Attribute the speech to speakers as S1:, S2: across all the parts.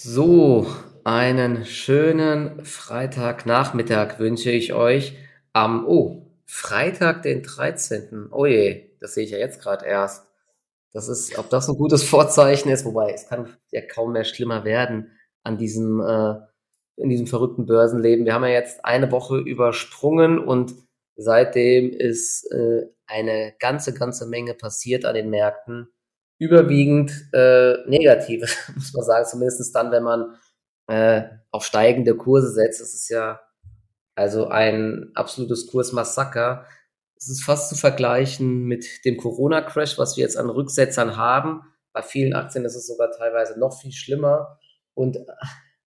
S1: So, einen schönen Freitagnachmittag wünsche ich euch am, oh, Freitag, den 13. Oh je, das sehe ich ja jetzt gerade erst. Das ist, ob das ein gutes Vorzeichen ist, wobei es kann ja kaum mehr schlimmer werden an diesem, äh, in diesem verrückten Börsenleben. Wir haben ja jetzt eine Woche übersprungen und seitdem ist äh, eine ganze, ganze Menge passiert an den Märkten überwiegend äh, negative, muss man sagen, zumindest dann, wenn man äh, auf steigende Kurse setzt. Das ist ja also ein absolutes Kursmassaker. Es ist fast zu vergleichen mit dem Corona-Crash, was wir jetzt an Rücksetzern haben. Bei vielen Aktien ist es sogar teilweise noch viel schlimmer. Und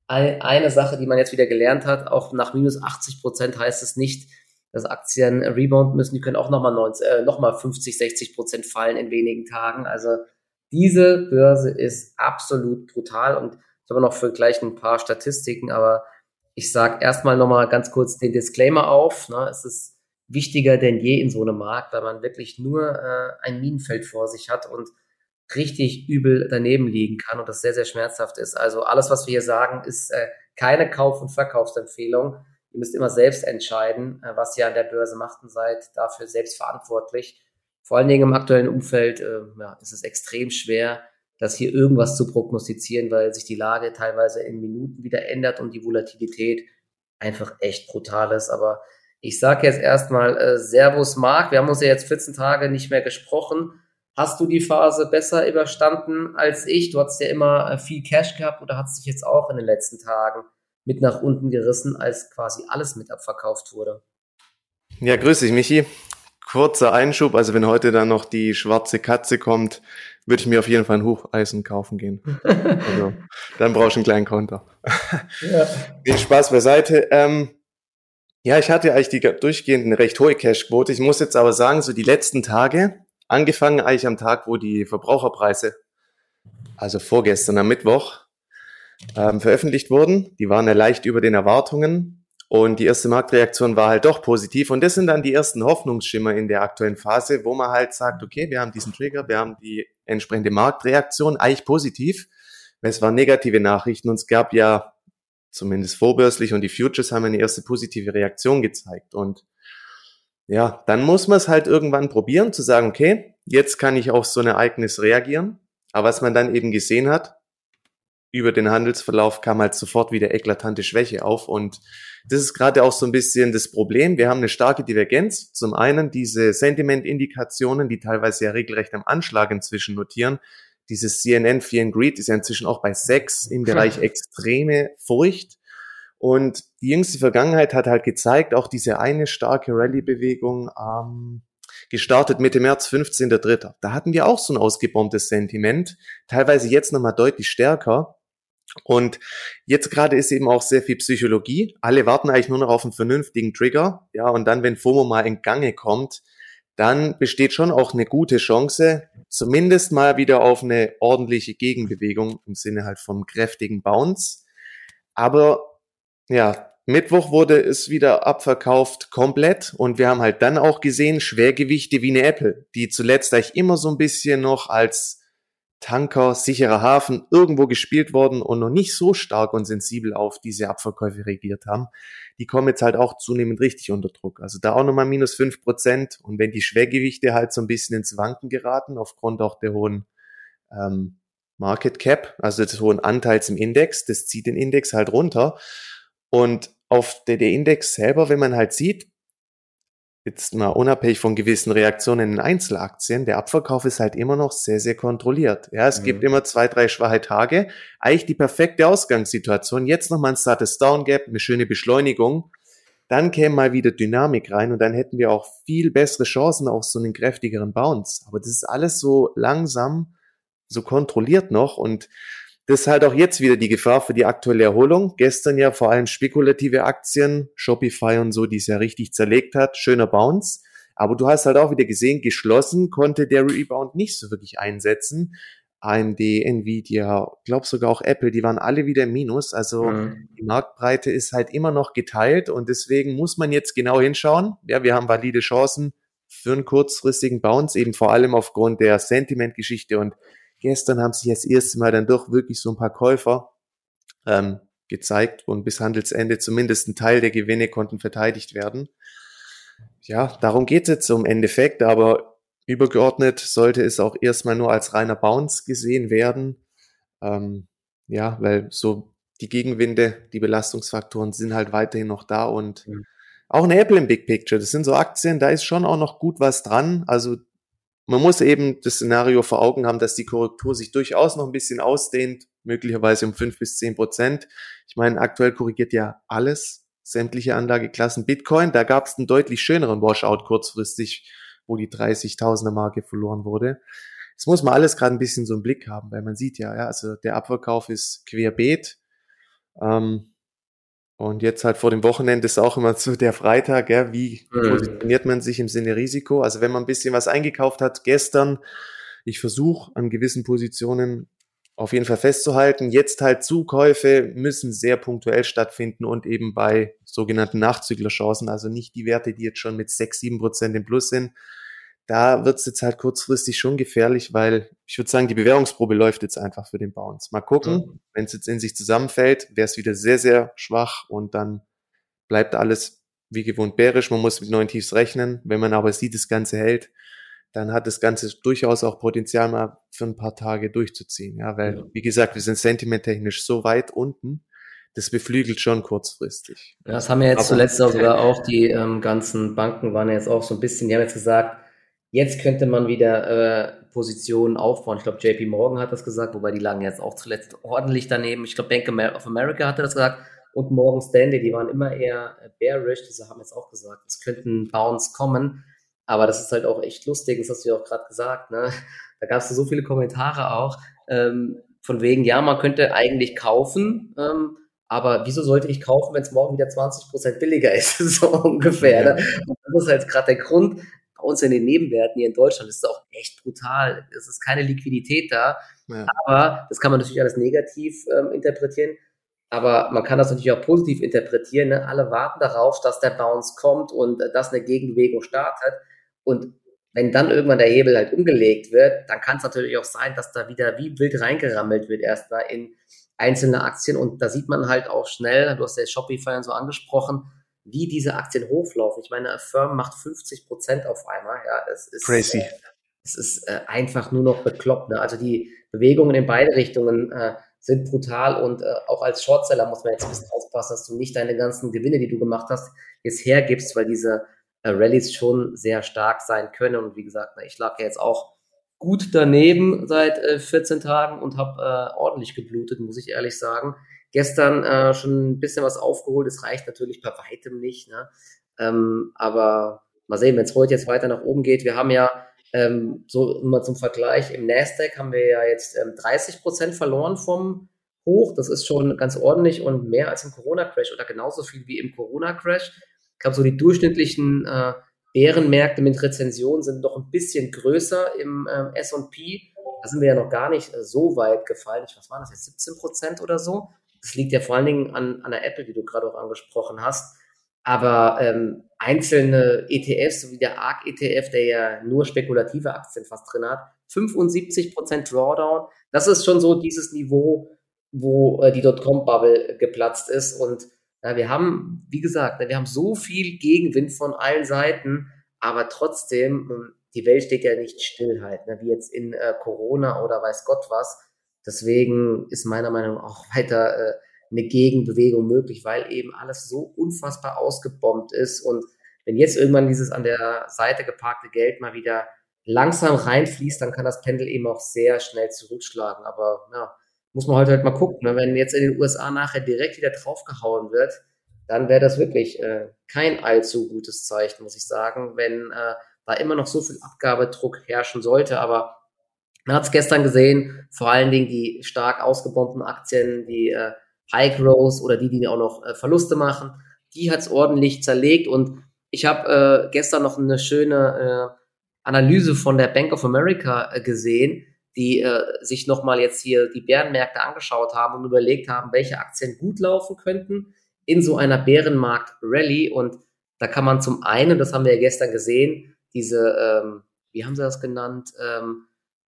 S1: eine Sache, die man jetzt wieder gelernt hat, auch nach minus 80 Prozent heißt es nicht, dass Aktien rebound müssen. Die können auch nochmal äh, noch 50, 60 Prozent fallen in wenigen Tagen. Also diese Börse ist absolut brutal und ich habe noch für gleich ein paar Statistiken, aber ich sage erstmal nochmal ganz kurz den Disclaimer auf. Ne? Es ist wichtiger denn je in so einem Markt, weil man wirklich nur äh, ein Minenfeld vor sich hat und richtig übel daneben liegen kann und das sehr, sehr schmerzhaft ist. Also alles, was wir hier sagen, ist äh, keine Kauf- und Verkaufsempfehlung. Ihr müsst immer selbst entscheiden, äh, was ihr an der Börse macht und seid dafür selbst verantwortlich vor allen Dingen im aktuellen Umfeld äh, ja, ist es extrem schwer, das hier irgendwas zu prognostizieren, weil sich die Lage teilweise in Minuten wieder ändert und die Volatilität einfach echt brutal ist. Aber ich sage jetzt erstmal äh, Servus Marc, wir haben uns ja jetzt 14 Tage nicht mehr gesprochen. Hast du die Phase besser überstanden als ich? Du hast ja immer äh, viel Cash gehabt oder hat es dich jetzt auch in den letzten Tagen mit nach unten gerissen, als quasi alles mit abverkauft wurde?
S2: Ja, grüß dich, Michi kurzer Einschub, also wenn heute dann noch die schwarze Katze kommt, würde ich mir auf jeden Fall ein Hocheisen kaufen gehen. also, dann brauchst du einen kleinen Konter. ja. Nee, Spaß beiseite. Ähm, ja, ich hatte eigentlich die durchgehend eine recht hohe Cashquote. Ich muss jetzt aber sagen, so die letzten Tage, angefangen eigentlich am Tag, wo die Verbraucherpreise, also vorgestern am Mittwoch, ähm, veröffentlicht wurden, die waren ja leicht über den Erwartungen. Und die erste Marktreaktion war halt doch positiv. Und das sind dann die ersten Hoffnungsschimmer in der aktuellen Phase, wo man halt sagt, okay, wir haben diesen Trigger, wir haben die entsprechende Marktreaktion, eigentlich positiv. Es waren negative Nachrichten und es gab ja zumindest vorbörslich und die Futures haben eine erste positive Reaktion gezeigt. Und ja, dann muss man es halt irgendwann probieren, zu sagen, okay, jetzt kann ich auf so ein Ereignis reagieren. Aber was man dann eben gesehen hat, über den Handelsverlauf kam halt sofort wieder eklatante Schwäche auf. Und das ist gerade auch so ein bisschen das Problem. Wir haben eine starke Divergenz. Zum einen diese Sentiment-Indikationen, die teilweise ja regelrecht am Anschlag inzwischen notieren. Dieses CNN Fear and Greed ist ja inzwischen auch bei sechs im Bereich extreme Furcht. Und die jüngste Vergangenheit hat halt gezeigt, auch diese eine starke Rallye-Bewegung, ähm, gestartet Mitte März, 15.3. Da hatten wir auch so ein ausgebombtes Sentiment, teilweise jetzt nochmal deutlich stärker. Und jetzt gerade ist eben auch sehr viel Psychologie. Alle warten eigentlich nur noch auf einen vernünftigen Trigger. Ja, und dann, wenn FOMO mal in Gange kommt, dann besteht schon auch eine gute Chance, zumindest mal wieder auf eine ordentliche Gegenbewegung im Sinne halt vom kräftigen Bounce. Aber ja, Mittwoch wurde es wieder abverkauft komplett und wir haben halt dann auch gesehen Schwergewichte wie eine Apple, die zuletzt eigentlich immer so ein bisschen noch als Tanker, sicherer Hafen irgendwo gespielt worden und noch nicht so stark und sensibel auf diese Abverkäufe reagiert haben, die kommen jetzt halt auch zunehmend richtig unter Druck. Also da auch nochmal minus fünf Prozent und wenn die Schwergewichte halt so ein bisschen ins Wanken geraten, aufgrund auch der hohen ähm, Market Cap, also des hohen Anteils im Index, das zieht den Index halt runter. Und auf der, der Index selber, wenn man halt sieht, jetzt mal unabhängig von gewissen Reaktionen in Einzelaktien, der Abverkauf ist halt immer noch sehr, sehr kontrolliert. Ja, es mhm. gibt immer zwei, drei schwache Tage. Eigentlich die perfekte Ausgangssituation. Jetzt nochmal ein sattes Down Gap, eine schöne Beschleunigung. Dann käme mal wieder Dynamik rein und dann hätten wir auch viel bessere Chancen auf so einen kräftigeren Bounce. Aber das ist alles so langsam, so kontrolliert noch und das ist halt auch jetzt wieder die Gefahr für die aktuelle Erholung. Gestern ja vor allem spekulative Aktien, Shopify und so, die es ja richtig zerlegt hat. Schöner Bounce. Aber du hast halt auch wieder gesehen, geschlossen konnte der Rebound nicht so wirklich einsetzen. AMD, Nvidia, glaub sogar auch Apple, die waren alle wieder im Minus. Also mhm. die Marktbreite ist halt immer noch geteilt und deswegen muss man jetzt genau hinschauen. Ja, wir haben valide Chancen für einen kurzfristigen Bounce, eben vor allem aufgrund der Sentiment-Geschichte und Gestern haben sich das erste Mal dann doch wirklich so ein paar Käufer ähm, gezeigt und bis Handelsende zumindest ein Teil der Gewinne konnten verteidigt werden. Ja, darum geht es jetzt im Endeffekt, aber übergeordnet sollte es auch erstmal nur als reiner Bounce gesehen werden. Ähm, ja, weil so die Gegenwinde, die Belastungsfaktoren sind halt weiterhin noch da und mhm. auch eine Apple im Big Picture. Das sind so Aktien, da ist schon auch noch gut was dran. Also man muss eben das Szenario vor Augen haben, dass die Korrektur sich durchaus noch ein bisschen ausdehnt, möglicherweise um fünf bis zehn Prozent. Ich meine, aktuell korrigiert ja alles, sämtliche Anlageklassen. Bitcoin, da gab es einen deutlich schöneren Washout kurzfristig, wo die 30.000er Marke verloren wurde. Das muss man alles gerade ein bisschen so im Blick haben, weil man sieht ja, ja, also der Abverkauf ist querbeet. Ähm, und jetzt halt vor dem Wochenende ist auch immer so der Freitag, ja, wie mhm. positioniert man sich im Sinne Risiko? Also wenn man ein bisschen was eingekauft hat gestern, ich versuche an gewissen Positionen auf jeden Fall festzuhalten. Jetzt halt Zukäufe müssen sehr punktuell stattfinden und eben bei sogenannten Nachzüglerchancen, also nicht die Werte, die jetzt schon mit 6, 7 Prozent im Plus sind, da wird es jetzt halt kurzfristig schon gefährlich, weil ich würde sagen, die Bewährungsprobe läuft jetzt einfach für den Bounce. Mal gucken, mhm. wenn es jetzt in sich zusammenfällt, wäre es wieder sehr, sehr schwach und dann bleibt alles wie gewohnt bärisch. Man muss mit neuen Tiefs rechnen. Wenn man aber sieht, das Ganze hält, dann hat das Ganze durchaus auch Potenzial mal für ein paar Tage durchzuziehen. Ja, weil, ja. wie gesagt, wir sind sentimenttechnisch so weit unten, das beflügelt schon kurzfristig.
S1: Ja, das haben ja jetzt aber zuletzt auch sogar auch die ähm, ganzen Banken waren ja jetzt auch so ein bisschen, die haben jetzt gesagt, Jetzt könnte man wieder äh, Positionen aufbauen. Ich glaube, JP Morgan hat das gesagt, wobei die lagen jetzt auch zuletzt ordentlich daneben. Ich glaube, Bank of America hatte das gesagt und Morgan Stanley, die waren immer eher bearish. Diese haben jetzt auch gesagt, es könnten Bounce kommen. Aber das ist halt auch echt lustig, das hast du ja auch gerade gesagt. Ne? Da gab es so viele Kommentare auch, ähm, von wegen, ja, man könnte eigentlich kaufen, ähm, aber wieso sollte ich kaufen, wenn es morgen wieder 20% billiger ist, so ungefähr. Ne? Und das ist halt gerade der Grund, bei uns in den Nebenwerten hier in Deutschland ist es auch echt brutal. Es ist keine Liquidität da. Ja. Aber das kann man natürlich alles negativ ähm, interpretieren. Aber man kann das natürlich auch positiv interpretieren. Ne? Alle warten darauf, dass der Bounce kommt und äh, dass eine Gegenbewegung startet. Und wenn dann irgendwann der Hebel halt umgelegt wird, dann kann es natürlich auch sein, dass da wieder wie wild reingerammelt wird erstmal in einzelne Aktien. Und da sieht man halt auch schnell, du hast ja Shopify und so angesprochen, wie diese Aktien hochlaufen. Ich meine, Firm macht 50 Prozent auf einmal. Ja, es ist
S2: crazy.
S1: Äh, es ist äh, einfach nur noch bekloppt. Ne? Also die Bewegungen in beide Richtungen äh, sind brutal und äh, auch als Shortseller muss man jetzt ein bisschen aufpassen, dass du nicht deine ganzen Gewinne, die du gemacht hast, jetzt hergibst, weil diese äh, Rallyes schon sehr stark sein können. Und wie gesagt, na, ich lag ja jetzt auch gut daneben seit äh, 14 Tagen und habe äh, ordentlich geblutet, muss ich ehrlich sagen. Gestern äh, schon ein bisschen was aufgeholt. Es reicht natürlich bei weitem nicht. Ne? Ähm, aber mal sehen, wenn es heute jetzt weiter nach oben geht. Wir haben ja ähm, so immer zum Vergleich im Nasdaq haben wir ja jetzt ähm, 30 Prozent verloren vom Hoch. Das ist schon ganz ordentlich und mehr als im Corona-Crash oder genauso viel wie im Corona-Crash. Ich glaube, so die durchschnittlichen äh, Bärenmärkte mit Rezensionen sind noch ein bisschen größer im ähm, S&P. Da sind wir ja noch gar nicht äh, so weit gefallen. Ich, was waren das jetzt, 17 Prozent oder so? Das liegt ja vor allen Dingen an, an der Apple, die du gerade auch angesprochen hast. Aber ähm, einzelne ETFs, so wie der ARC-ETF, der ja nur spekulative Aktien fast drin hat, 75% Drawdown, das ist schon so dieses Niveau, wo äh, die Dotcom-Bubble geplatzt ist. Und äh, wir haben, wie gesagt, wir haben so viel Gegenwind von allen Seiten, aber trotzdem, ähm, die Welt steht ja nicht still halt, ne, wie jetzt in äh, Corona oder weiß Gott was. Deswegen ist meiner Meinung nach auch weiter äh, eine Gegenbewegung möglich, weil eben alles so unfassbar ausgebombt ist. Und wenn jetzt irgendwann dieses an der Seite geparkte Geld mal wieder langsam reinfließt, dann kann das Pendel eben auch sehr schnell zurückschlagen. Aber ja, muss man heute halt mal gucken. Ne? Wenn jetzt in den USA nachher direkt wieder draufgehauen wird, dann wäre das wirklich äh, kein allzu gutes Zeichen, muss ich sagen, wenn äh, da immer noch so viel Abgabedruck herrschen sollte. Aber man hat es gestern gesehen, vor allen Dingen die stark ausgebombten Aktien, die äh, High Growth oder die, die auch noch äh, Verluste machen, die hat es ordentlich zerlegt. Und ich habe äh, gestern noch eine schöne äh, Analyse von der Bank of America äh, gesehen, die äh, sich nochmal jetzt hier die Bärenmärkte angeschaut haben und überlegt haben, welche Aktien gut laufen könnten in so einer Bärenmarkt-Rally. Und da kann man zum einen, das haben wir ja gestern gesehen, diese, ähm, wie haben sie das genannt, ähm,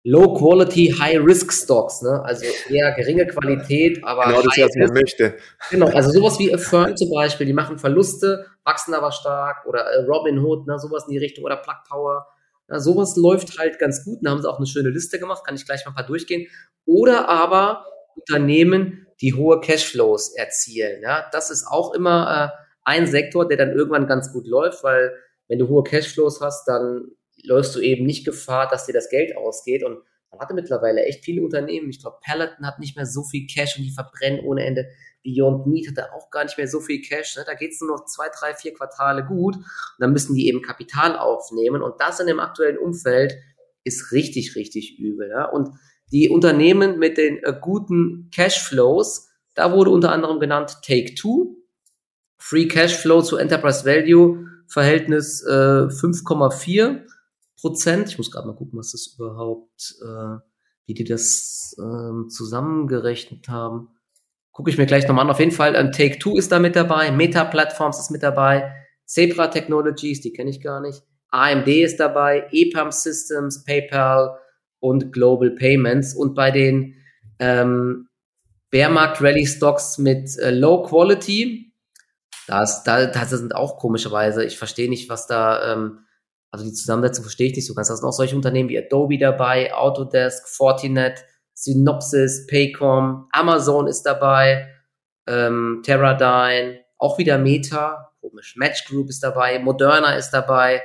S1: Low Quality, High Risk Stocks, ne? Also eher geringe Qualität, aber.
S2: Genau das, was man möchte.
S1: Genau, also sowas wie Affirm zum Beispiel, die machen Verluste, wachsen aber stark, oder äh, Robin Hood, ne, sowas in die Richtung, oder Plug Power. Ja, sowas läuft halt ganz gut. Da haben sie auch eine schöne Liste gemacht, kann ich gleich mal ein paar durchgehen. Oder aber Unternehmen, die hohe Cashflows erzielen. Ja, das ist auch immer äh, ein Sektor, der dann irgendwann ganz gut läuft, weil wenn du hohe Cashflows hast, dann läufst du eben nicht Gefahr, dass dir das Geld ausgeht. Und man hatte mittlerweile echt viele Unternehmen. Ich glaube, Peloton hat nicht mehr so viel Cash und die verbrennen ohne Ende. Beyond Meat hatte auch gar nicht mehr so viel Cash. Ne? Da geht es nur noch zwei, drei, vier Quartale gut. Und dann müssen die eben Kapital aufnehmen. Und das in dem aktuellen Umfeld ist richtig, richtig übel. Und die Unternehmen mit den äh, guten Cashflows, da wurde unter anderem genannt Take-Two, Free Cashflow zu Enterprise Value Verhältnis äh, 5,4 Prozent. Ich muss gerade mal gucken, was das überhaupt, äh, wie die das äh, zusammengerechnet haben. Gucke ich mir gleich nochmal an. Auf jeden Fall, ein Take-Two ist da mit dabei, Meta Platforms ist mit dabei, Zebra Technologies, die kenne ich gar nicht, AMD ist dabei, EPAM Systems, PayPal und Global Payments. Und bei den ähm, Bearmarkt Rally Stocks mit äh, Low Quality, das, da, das sind auch komischerweise, ich verstehe nicht, was da, ähm, also die Zusammensetzung verstehe ich nicht so ganz. Da sind auch solche Unternehmen wie Adobe dabei, Autodesk, Fortinet, Synopsys, Paycom, Amazon ist dabei, ähm, Teradyne, auch wieder Meta, komisch, Match Group ist dabei, Moderna ist dabei.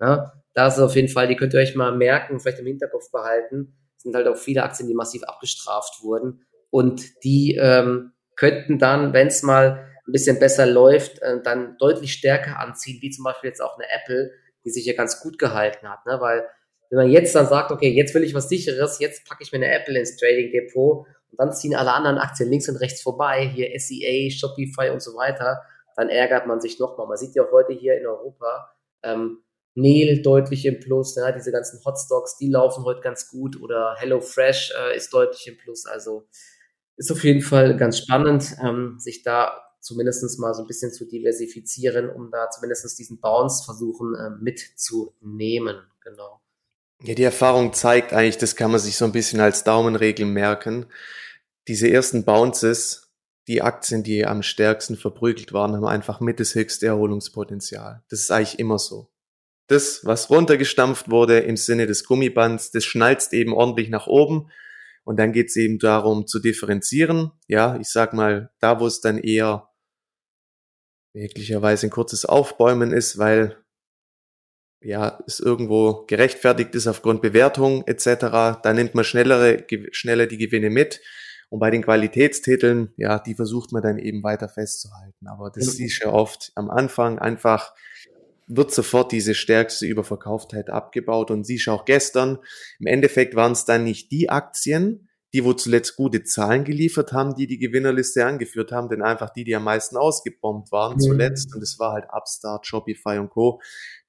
S1: Ja, da ist auf jeden Fall, die könnt ihr euch mal merken, vielleicht im Hinterkopf behalten. Es sind halt auch viele Aktien, die massiv abgestraft wurden. Und die ähm, könnten dann, wenn es mal ein bisschen besser läuft, äh, dann deutlich stärker anziehen, wie zum Beispiel jetzt auch eine Apple, die sich ja ganz gut gehalten hat. Ne? Weil wenn man jetzt dann sagt, okay, jetzt will ich was sicheres, jetzt packe ich mir eine Apple ins Trading Depot und dann ziehen alle anderen Aktien links und rechts vorbei, hier SEA, Shopify und so weiter, dann ärgert man sich nochmal. Man sieht ja auch heute hier in Europa, ähm, Neil deutlich im Plus, ja, diese ganzen Hotstocks, die laufen heute ganz gut oder HelloFresh äh, ist deutlich im Plus. Also ist auf jeden Fall ganz spannend, ähm, sich da zumindest mal so ein bisschen zu diversifizieren, um da zumindest diesen Bounce versuchen äh, mitzunehmen. Genau.
S2: Ja, die Erfahrung zeigt eigentlich, das kann man sich so ein bisschen als Daumenregel merken. Diese ersten Bounces, die Aktien, die am stärksten verprügelt waren, haben einfach mit das höchste Erholungspotenzial. Das ist eigentlich immer so. Das, was runtergestampft wurde im Sinne des Gummibands, das schnalzt eben ordentlich nach oben. Und dann geht es eben darum zu differenzieren. Ja, ich sag mal, da wo es dann eher möglicherweise ein kurzes Aufbäumen ist, weil ja, es irgendwo gerechtfertigt ist aufgrund Bewertung etc., da nimmt man schnellere, schneller die Gewinne mit. Und bei den Qualitätstiteln, ja, die versucht man dann eben weiter festzuhalten. Aber das ja. ist ja oft am Anfang einfach, wird sofort diese stärkste Überverkauftheit abgebaut. Und siehst auch gestern, im Endeffekt waren es dann nicht die Aktien, die wo zuletzt gute Zahlen geliefert haben, die die Gewinnerliste angeführt haben, denn einfach die, die am meisten ausgebombt waren mhm. zuletzt. Und es war halt Upstart, Shopify und Co.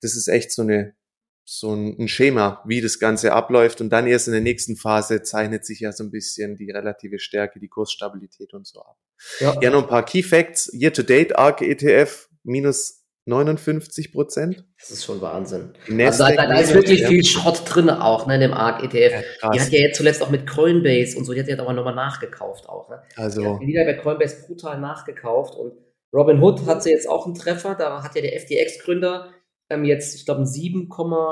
S2: Das ist echt so eine so ein Schema, wie das Ganze abläuft. Und dann erst in der nächsten Phase zeichnet sich ja so ein bisschen die relative Stärke, die Kursstabilität und so ab. Ja, ja noch ein paar Key Facts. Year to date, ARC ETF minus 59 Prozent.
S1: Das ist schon Wahnsinn. Also da, da, ist wirklich viel Schrott drin auch, ne, in dem ARC ETF. Ja, die hat ja jetzt zuletzt auch mit Coinbase und so, die hat ja aber nochmal nachgekauft auch. Ne?
S2: Also.
S1: Die hat wieder bei Coinbase brutal nachgekauft und Robinhood hat sie jetzt auch einen Treffer, da hat ja der FTX-Gründer ähm, jetzt, ich glaube, einen 7,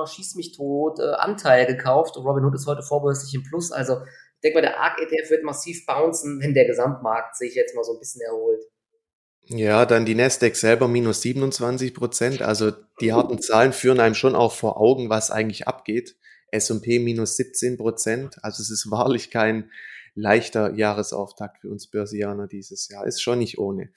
S1: schieß mich tot äh, Anteil gekauft und Robinhood ist heute vorbörslich im Plus. Also ich denke mal, der ARC ETF wird massiv bouncen, wenn der Gesamtmarkt sich jetzt mal so ein bisschen erholt.
S2: Ja, dann die Nasdaq selber minus 27 Prozent. Also die harten Zahlen führen einem schon auch vor Augen, was eigentlich abgeht. S&P minus 17 Prozent. Also es ist wahrlich kein leichter Jahresauftakt für uns Börsianer dieses Jahr. Ist schon nicht ohne.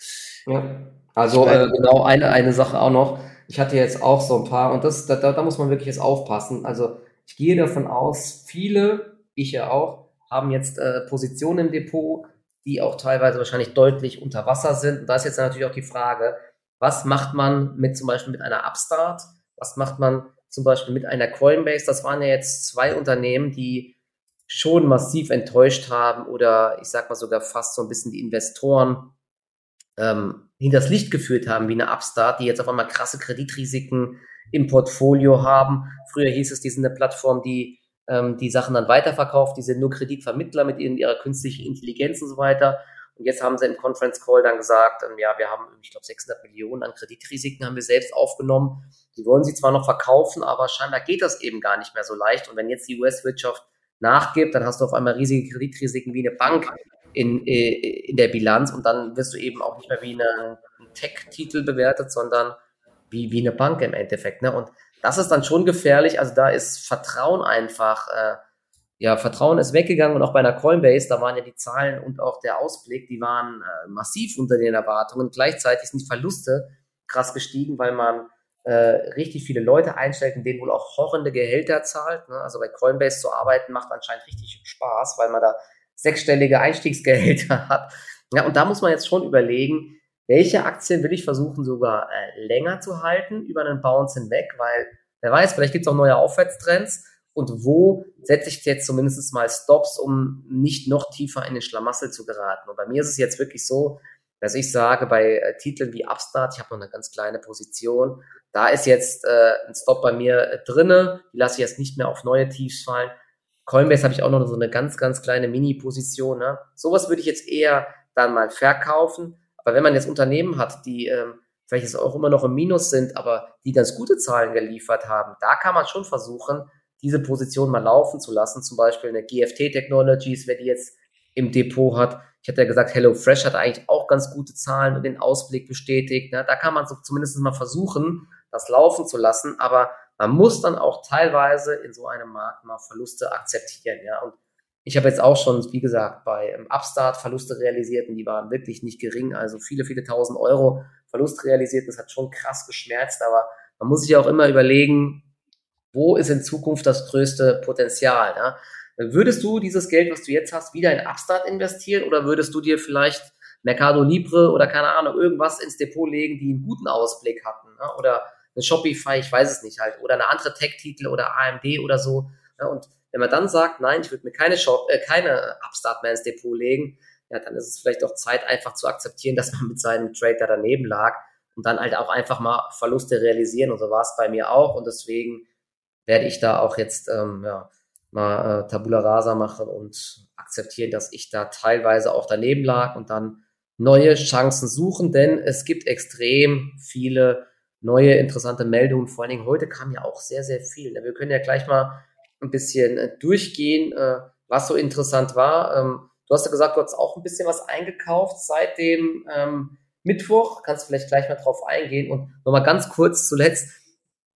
S1: Ja. Also äh, genau eine, eine Sache auch noch. Ich hatte jetzt auch so ein paar und das, da, da muss man wirklich jetzt aufpassen. Also ich gehe davon aus, viele, ich ja auch, haben jetzt äh, Positionen im Depot, die auch teilweise wahrscheinlich deutlich unter Wasser sind. Und da ist jetzt natürlich auch die Frage, was macht man mit zum Beispiel mit einer Upstart? Was macht man zum Beispiel mit einer Coinbase? Das waren ja jetzt zwei Unternehmen, die schon massiv enttäuscht haben oder ich sag mal sogar fast so ein bisschen die Investoren ähm, hinters Licht geführt haben, wie eine Upstart, die jetzt auf einmal krasse Kreditrisiken im Portfolio haben. Früher hieß es, die sind eine Plattform, die ähm, die Sachen dann weiterverkauft. Die sind nur Kreditvermittler mit ihrer künstlichen Intelligenz und so weiter. Und jetzt haben sie im Conference Call dann gesagt, ähm, ja, wir haben, ich glaube, 600 Millionen an Kreditrisiken haben wir selbst aufgenommen. Die wollen sie zwar noch verkaufen, aber scheinbar geht das eben gar nicht mehr so leicht. Und wenn jetzt die US-Wirtschaft nachgibt, dann hast du auf einmal riesige Kreditrisiken wie eine Bank in, äh, in der Bilanz und dann wirst du eben auch nicht mehr wie ein Tech-Titel bewertet, sondern wie, wie eine Bank im Endeffekt. Ne? Und das ist dann schon gefährlich. Also da ist Vertrauen einfach, äh, ja, Vertrauen ist weggegangen und auch bei einer Coinbase, da waren ja die Zahlen und auch der Ausblick, die waren äh, massiv unter den Erwartungen. Gleichzeitig sind die Verluste krass gestiegen, weil man äh, richtig viele Leute einstellt, in denen wohl auch horrende Gehälter zahlt. Ne? Also bei Coinbase zu arbeiten macht anscheinend richtig Spaß, weil man da sechsstellige Einstiegsgehälter hat. Ja, und da muss man jetzt schon überlegen, welche Aktien will ich versuchen sogar äh, länger zu halten über einen Bounce hinweg, weil wer weiß, vielleicht gibt es auch neue Aufwärtstrends und wo setze ich jetzt zumindest mal Stops, um nicht noch tiefer in den Schlamassel zu geraten. Und bei mir ist es jetzt wirklich so, dass ich sage, bei äh, Titeln wie Upstart, ich habe noch eine ganz kleine Position, da ist jetzt äh, ein Stop bei mir äh, drinne, die lasse ich jetzt nicht mehr auf neue Tiefs fallen. Coinbase habe ich auch noch so eine ganz, ganz kleine Mini-Position. Ne? Sowas würde ich jetzt eher dann mal verkaufen. Aber wenn man jetzt Unternehmen hat, die ähm, vielleicht auch immer noch im Minus sind, aber die ganz gute Zahlen geliefert haben, da kann man schon versuchen, diese Position mal laufen zu lassen. Zum Beispiel eine GFT Technologies, wer die jetzt im Depot hat. Ich hatte ja gesagt, HelloFresh hat eigentlich auch ganz gute Zahlen und den Ausblick bestätigt. Ne? Da kann man so zumindest mal versuchen, das laufen zu lassen. Aber man muss dann auch teilweise in so einem Markt mal Verluste akzeptieren. Ja? Und ich habe jetzt auch schon, wie gesagt, bei Upstart Verluste realisiert und die waren wirklich nicht gering. Also viele, viele tausend Euro Verlust realisiert. Das hat schon krass geschmerzt. Aber man muss sich auch immer überlegen, wo ist in Zukunft das größte Potenzial? Ja? Würdest du dieses Geld, was du jetzt hast, wieder in Upstart investieren oder würdest du dir vielleicht Mercado Libre oder keine Ahnung, irgendwas ins Depot legen, die einen guten Ausblick hatten? Ne? Oder eine Shopify, ich weiß es nicht halt, oder eine andere Tech-Titel oder AMD oder so. Ja? Und wenn man dann sagt, nein, ich würde mir keine Shop, äh, keine Upstart mehr ins Depot legen, ja, dann ist es vielleicht auch Zeit, einfach zu akzeptieren, dass man mit seinem Trade da daneben lag und dann halt auch einfach mal Verluste realisieren. Und so war es bei mir auch. Und deswegen werde ich da auch jetzt ähm, ja, mal äh, Tabula Rasa machen und akzeptieren, dass ich da teilweise auch daneben lag und dann neue Chancen suchen, denn es gibt extrem viele neue interessante Meldungen. Vor allen Dingen heute kam ja auch sehr, sehr viel. Wir können ja gleich mal ein bisschen äh, durchgehen, äh, was so interessant war. Ähm, du hast ja gesagt, du hast auch ein bisschen was eingekauft seit dem ähm, Mittwoch. Kannst du vielleicht gleich mal drauf eingehen. Und nochmal ganz kurz zuletzt,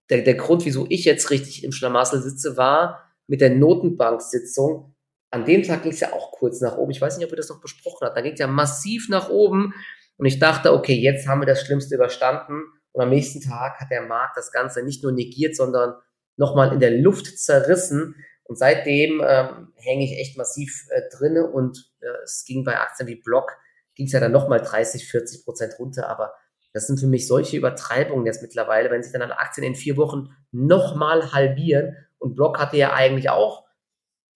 S1: der, der Grund, wieso ich jetzt richtig im Schlamassel sitze, war mit der Notenbank-Sitzung. An dem Tag ging es ja auch kurz nach oben. Ich weiß nicht, ob wir das noch besprochen haben. Da ging es ja massiv nach oben. Und ich dachte, okay, jetzt haben wir das Schlimmste überstanden. Und am nächsten Tag hat der Markt das Ganze nicht nur negiert, sondern nochmal in der Luft zerrissen. Und seitdem ähm, hänge ich echt massiv äh, drinne und äh, es ging bei Aktien wie Block, ging es ja dann nochmal 30, 40 Prozent runter. Aber das sind für mich solche Übertreibungen jetzt mittlerweile, wenn sich dann alle Aktien in vier Wochen nochmal halbieren. Und Block hatte ja eigentlich auch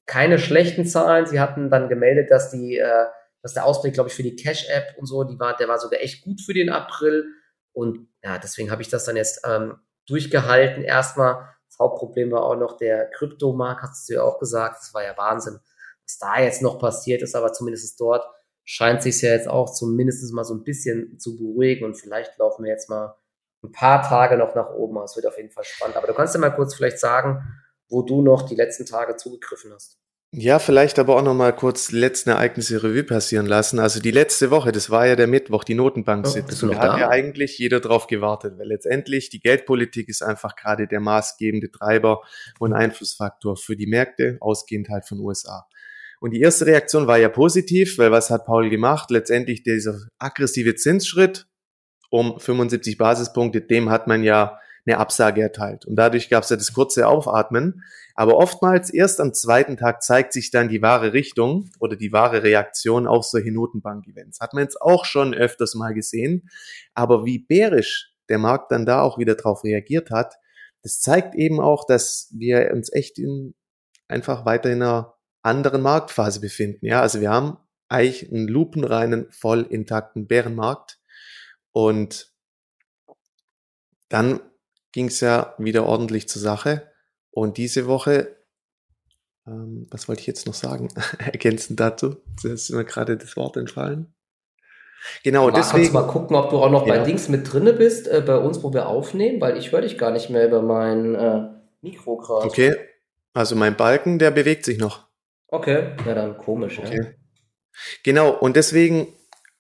S1: keine schlechten Zahlen. Sie hatten dann gemeldet, dass die, äh, dass der Ausblick, glaube ich, für die Cash-App und so, die war, der war sogar echt gut für den April. Und ja, deswegen habe ich das dann jetzt ähm, durchgehalten. Erstmal, Hauptproblem war auch noch der Kryptomarkt, hast du ja auch gesagt. Das war ja Wahnsinn, was da jetzt noch passiert ist, aber zumindest dort scheint sich ja jetzt auch zumindest mal so ein bisschen zu beruhigen und vielleicht laufen wir jetzt mal ein paar Tage noch nach oben. Es wird auf jeden Fall spannend. Aber du kannst ja mal kurz vielleicht sagen, wo du noch die letzten Tage zugegriffen hast.
S2: Ja, vielleicht aber auch noch mal kurz die letzten Ereignisse Revue passieren lassen. Also die letzte Woche, das war ja der Mittwoch, die Notenbank-Sitzung. Oh, da hat ja eigentlich jeder drauf gewartet, weil letztendlich die Geldpolitik ist einfach gerade der maßgebende Treiber und Einflussfaktor für die Märkte, ausgehend halt von USA. Und die erste Reaktion war ja positiv, weil was hat Paul gemacht? Letztendlich dieser aggressive Zinsschritt um 75 Basispunkte, dem hat man ja eine Absage erteilt. Und dadurch gab es ja das kurze Aufatmen. Aber oftmals erst am zweiten Tag zeigt sich dann die wahre Richtung oder die wahre Reaktion auf solche Notenbank-Events. Hat man jetzt auch schon öfters mal gesehen. Aber wie bärisch der Markt dann da auch wieder drauf reagiert hat, das zeigt eben auch, dass wir uns echt in einfach weiter in einer anderen Marktphase befinden. Ja, also wir haben eigentlich einen lupenreinen, voll intakten Bärenmarkt. Und dann ging es ja wieder ordentlich zur Sache. Und diese Woche Ähm, was wollte ich jetzt noch sagen? Ergänzend dazu. Das ist mir gerade das Wort entfallen.
S1: Genau, Marc, deswegen. Kannst du mal gucken, ob du auch noch ja. bei Dings mit drinne bist, äh, bei uns, wo wir aufnehmen, weil ich höre dich gar nicht mehr über mein äh, Mikro gerade.
S2: Okay, also mein Balken, der bewegt sich noch.
S1: Okay, ja dann komisch. Okay. Ja.
S2: Genau, und deswegen,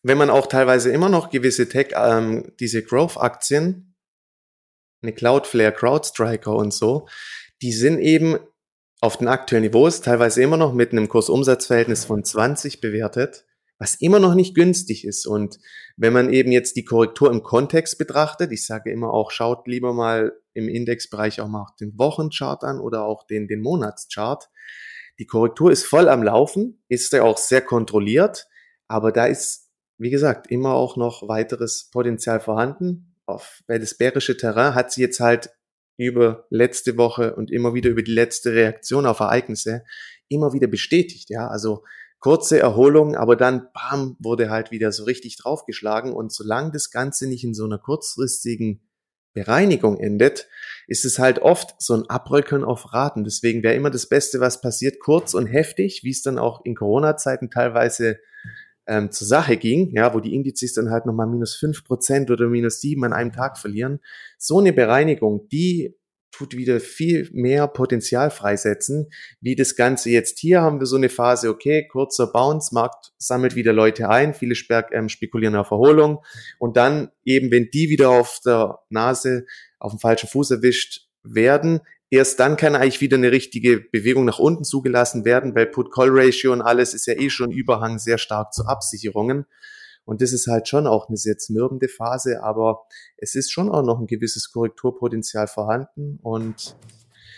S2: wenn man auch teilweise immer noch gewisse Tech, ähm, diese Growth-Aktien, eine Cloudflare, CrowdStriker und so, die sind eben auf den aktuellen Niveaus teilweise immer noch mit einem Kursumsatzverhältnis von 20 bewertet, was immer noch nicht günstig ist. Und wenn man eben jetzt die Korrektur im Kontext betrachtet, ich sage immer auch, schaut lieber mal im Indexbereich auch mal den Wochenchart an oder auch den, den Monatschart. Die Korrektur ist voll am Laufen, ist ja auch sehr kontrolliert, aber da ist, wie gesagt, immer auch noch weiteres Potenzial vorhanden. Auf, bärische Terrain hat sie jetzt halt über letzte Woche und immer wieder über die letzte Reaktion auf Ereignisse immer wieder bestätigt. Ja, also kurze Erholung, aber dann bam, wurde halt wieder so richtig draufgeschlagen. Und solange das Ganze nicht in so einer kurzfristigen Bereinigung endet, ist es halt oft so ein Abrücken auf Raten. Deswegen wäre immer das Beste, was passiert, kurz und heftig, wie es dann auch in Corona-Zeiten teilweise ähm, zur Sache ging, ja, wo die Indizes dann halt nochmal minus fünf Prozent oder minus sieben an einem Tag verlieren. So eine Bereinigung, die tut wieder viel mehr Potenzial freisetzen, wie das Ganze jetzt hier haben wir so eine Phase, okay, kurzer Bounce, Markt sammelt wieder Leute ein, viele ähm, spekulieren auf Erholung und dann eben, wenn die wieder auf der Nase auf dem falschen Fuß erwischt werden, Erst dann kann eigentlich wieder eine richtige Bewegung nach unten zugelassen werden, weil Put-Call-Ratio und alles ist ja eh schon Überhang sehr stark zu Absicherungen. Und das ist halt schon auch eine sehr zermürbende Phase, aber es ist schon auch noch ein gewisses Korrekturpotenzial vorhanden. Und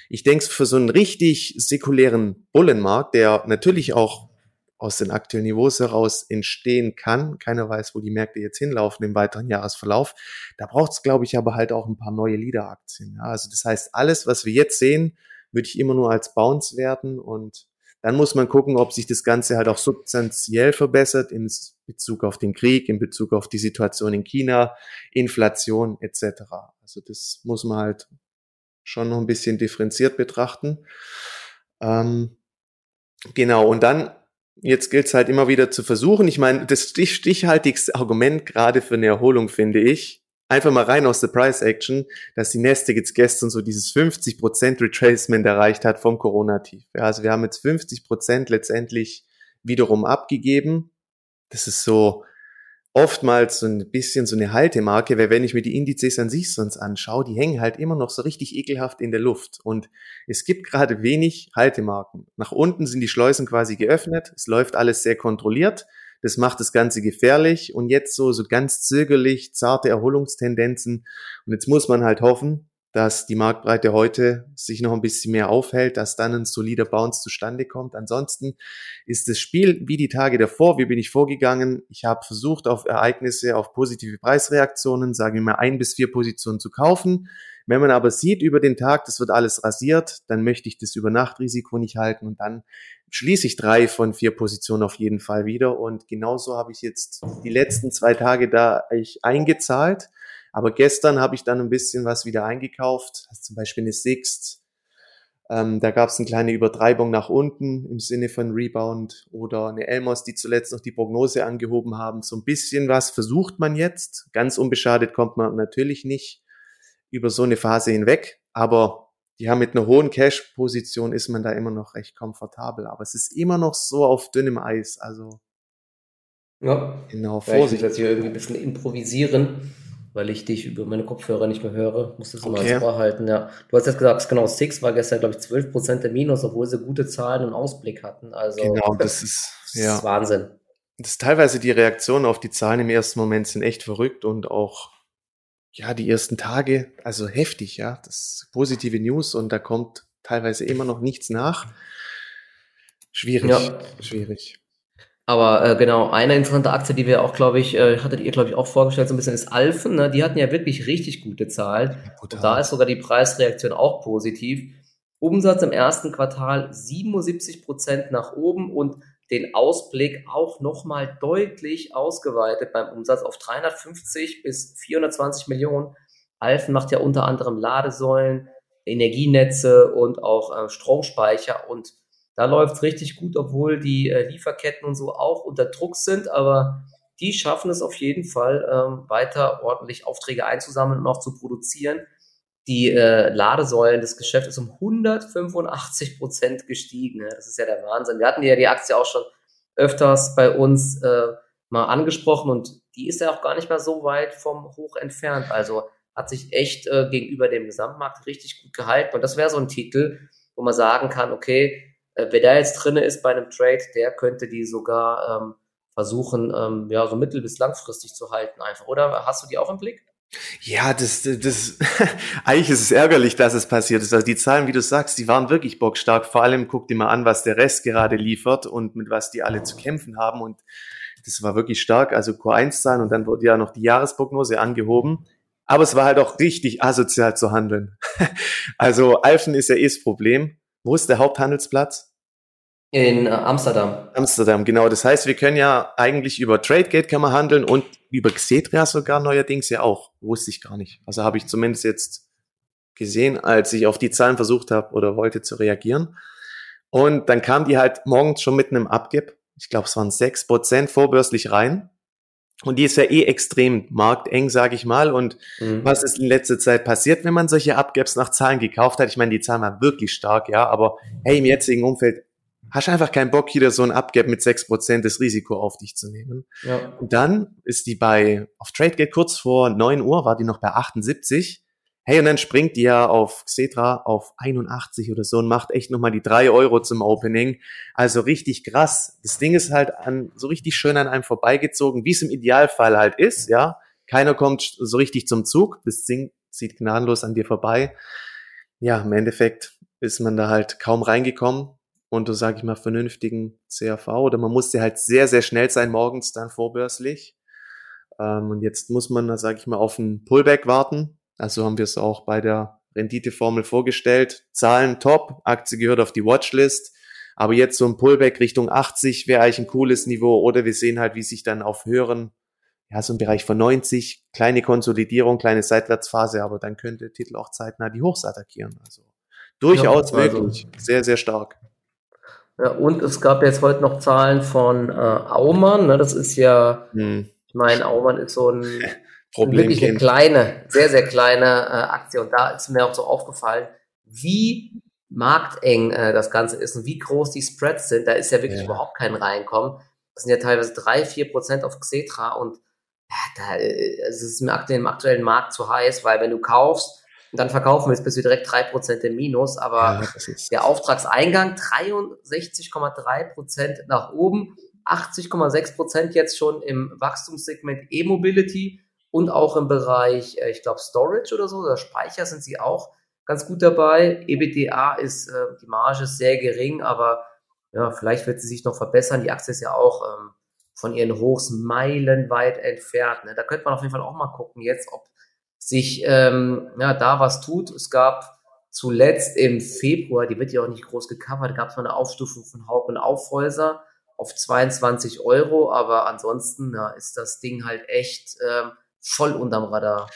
S2: ich denke, für so einen richtig säkulären Bullenmarkt, der natürlich auch aus den aktuellen Niveaus heraus entstehen kann. Keiner weiß, wo die Märkte jetzt hinlaufen im weiteren Jahresverlauf. Da braucht es, glaube ich, aber halt auch ein paar neue Leader-Aktien. Ja, also das heißt, alles, was wir jetzt sehen, würde ich immer nur als Bounce werten und dann muss man gucken, ob sich das Ganze halt auch substanziell verbessert in Bezug auf den Krieg, in Bezug auf die Situation in China, Inflation etc. Also das muss man halt schon noch ein bisschen differenziert betrachten. Ähm, genau, und dann Jetzt gilt es halt immer wieder zu versuchen. Ich meine, das stich stichhaltigste Argument gerade für eine Erholung finde ich, einfach mal rein aus der Price Action, dass die Nasdaq jetzt gestern so dieses 50% Retracement erreicht hat vom Corona-Tief. Ja, also wir haben jetzt 50% letztendlich wiederum abgegeben. Das ist so, oftmals so ein bisschen so eine Haltemarke, weil wenn ich mir die Indizes an sich sonst anschaue, die hängen halt immer noch so richtig ekelhaft in der Luft und es gibt gerade wenig Haltemarken. Nach unten sind die Schleusen quasi geöffnet, es läuft alles sehr kontrolliert, das macht das Ganze gefährlich und jetzt so, so ganz zögerlich, zarte Erholungstendenzen und jetzt muss man halt hoffen, dass die Marktbreite heute sich noch ein bisschen mehr aufhält, dass dann ein solider Bounce zustande kommt. Ansonsten ist das Spiel wie die Tage davor. Wie bin ich vorgegangen? Ich habe versucht, auf Ereignisse, auf positive Preisreaktionen, sagen wir mal ein bis vier Positionen zu kaufen. Wenn man aber sieht über den Tag, das wird alles rasiert, dann möchte ich das Übernachtrisiko nicht halten und dann schließe ich drei von vier Positionen auf jeden Fall wieder. Und genauso habe ich jetzt die letzten zwei Tage da ich eingezahlt. Aber gestern habe ich dann ein bisschen was wieder eingekauft, also zum Beispiel eine Sixt. Ähm, da gab es eine kleine Übertreibung nach unten im Sinne von Rebound oder eine Elmos, die zuletzt noch die Prognose angehoben haben. So ein bisschen was versucht man jetzt. Ganz unbeschadet kommt man natürlich nicht über so eine Phase hinweg, aber die haben mit einer hohen Cash-Position ist man da immer noch recht komfortabel. Aber es ist immer noch so auf dünnem Eis. Also
S1: ja. genau, Vorsicht. Ja, jetzt hier irgendwie ein bisschen improvisieren weil ich dich über meine Kopfhörer nicht mehr höre. Muss das okay. immer als Ohr halten, ja. Du hast jetzt gesagt, genau, Six war gestern, glaube ich, 12% der Minus, obwohl sie gute Zahlen und Ausblick hatten. Also,
S2: genau, das ist,
S1: das ja. ist Wahnsinn.
S2: Das ist teilweise die Reaktionen auf die Zahlen im ersten Moment sind echt verrückt und auch, ja, die ersten Tage, also heftig, ja. Das ist positive News und da kommt teilweise immer noch nichts nach. Schwierig, ja. schwierig.
S1: Aber äh, genau, eine interessante Aktie, die wir auch, glaube ich, äh, hattet ihr, glaube ich, auch vorgestellt, so ein bisschen ist Alphen. Ne? Die hatten ja wirklich richtig gute Zahlen. Und da ist sogar die Preisreaktion auch positiv. Umsatz im ersten Quartal 77 Prozent nach oben und den Ausblick auch nochmal deutlich ausgeweitet beim Umsatz auf 350 bis 420 Millionen. Alphen macht ja unter anderem Ladesäulen, Energienetze und auch äh, Stromspeicher und Da läuft es richtig gut, obwohl die äh, Lieferketten und so auch unter Druck sind, aber die schaffen es auf jeden Fall, ähm, weiter ordentlich Aufträge einzusammeln und auch zu produzieren. Die äh, Ladesäulen des Geschäfts ist um 185 Prozent gestiegen. Ne? Das ist ja der Wahnsinn. Wir hatten ja die Aktie auch schon öfters bei uns äh, mal angesprochen und die ist ja auch gar nicht mehr so weit vom Hoch entfernt. Also hat sich echt äh, gegenüber dem Gesamtmarkt richtig gut gehalten. Und das wäre so ein Titel, wo man sagen kann, okay, äh, wer da jetzt drinne ist bei einem Trade, der könnte die sogar ähm, versuchen, ähm, ja, so mittel- bis langfristig zu halten einfach. Oder hast du die auch im Blick?
S2: Ja, das, das, eigentlich ist es ärgerlich, dass es passiert ist. Also die Zahlen, wie du sagst, die waren wirklich bockstark. Vor allem guck dir mal an, was der Rest gerade liefert und mit was die alle zu kämpfen haben. Und das war wirklich stark. Also Q1-Zahlen und dann wurde ja noch die Jahresprognose angehoben. Aber es war halt auch richtig asozial zu handeln. also Alphen ist ja eh das Problem. Wo ist der Haupthandelsplatz?
S1: In äh, Amsterdam.
S2: Amsterdam, genau. Das heißt, wir können ja eigentlich über TradeGate kann man handeln und über Xetria sogar neuerdings ja auch. Wusste ich gar nicht. Also habe ich zumindest jetzt gesehen, als ich auf die Zahlen versucht habe oder wollte zu reagieren. Und dann kam die halt morgens schon mit einem Abgib. Ich glaube, es waren sechs Prozent vorbörslich rein. Und die ist ja eh extrem markteng, sage ich mal. Und mhm. was ist in letzter Zeit passiert, wenn man solche Abgaps nach Zahlen gekauft hat? Ich meine, die Zahlen waren wirklich stark, ja, aber hey, im jetzigen Umfeld hast einfach keinen Bock, wieder so ein Abgap mit sechs Prozent das Risiko auf dich zu nehmen. Ja. Und dann ist die bei, auf TradeGate kurz vor neun Uhr, war die noch bei 78. Hey, und dann springt die ja auf Xetra auf 81 oder so und macht echt nochmal die drei Euro zum Opening. Also richtig krass. Das Ding ist halt an, so richtig schön an einem vorbeigezogen, wie es im Idealfall halt ist, ja. Keiner kommt so richtig zum Zug. Das Ding zieht gnadenlos an dir vorbei. Ja, im Endeffekt ist man da halt kaum reingekommen unter, sage ich mal, vernünftigen CRV oder man musste halt sehr, sehr schnell sein morgens dann vorbörslich. Ähm, und jetzt muss man, sage ich mal, auf ein Pullback warten. Also haben wir es auch bei der Renditeformel vorgestellt. Zahlen top, Aktie gehört auf die Watchlist. Aber jetzt so ein Pullback Richtung 80 wäre eigentlich ein cooles Niveau. Oder wir sehen halt, wie sich dann auf höheren, ja, so im Bereich von 90, kleine Konsolidierung, kleine Seitwärtsphase, aber dann könnte der Titel auch zeitnah die Hochs attackieren. Also durchaus ja, also möglich. Sehr, sehr stark.
S1: Ja, und es gab jetzt heute noch Zahlen von äh, Aumann. Ne? Das ist ja, hm. ich meine, Aumann ist so ein wirklich eine kleine, sehr, sehr kleine äh, Aktie. Und da ist mir auch so aufgefallen, wie markteng äh, das Ganze ist und wie groß die Spreads sind. Da ist ja wirklich ja. überhaupt kein Reinkommen. Das sind ja teilweise drei, vier Prozent auf Xetra und ja, da äh, es ist im aktuellen Markt zu heiß, weil wenn du kaufst, und dann verkaufen willst, bist du direkt drei Prozent im Minus. Aber ja, der Auftragseingang 63,3 Prozent nach oben, 80,6 Prozent jetzt schon im Wachstumssegment E-Mobility und auch im Bereich, äh, ich glaube, Storage oder so, oder Speicher sind sie auch ganz gut dabei. EBITDA ist, äh, die Marge ist sehr gering, aber ja, vielleicht wird sie sich noch verbessern. Die Aktie ist ja auch ähm, von ihren Hochs meilenweit entfernt. Ne? Da könnte man auf jeden Fall auch mal gucken jetzt, ob sich ähm, ja, da was tut. Es gab zuletzt im Februar, die wird ja auch nicht groß gecovert, gab es mal eine Aufstufung von Haupt- und Aufhäuser auf 22 Euro, aber ansonsten ja, ist das Ding halt echt ähm, voll unterm Radar.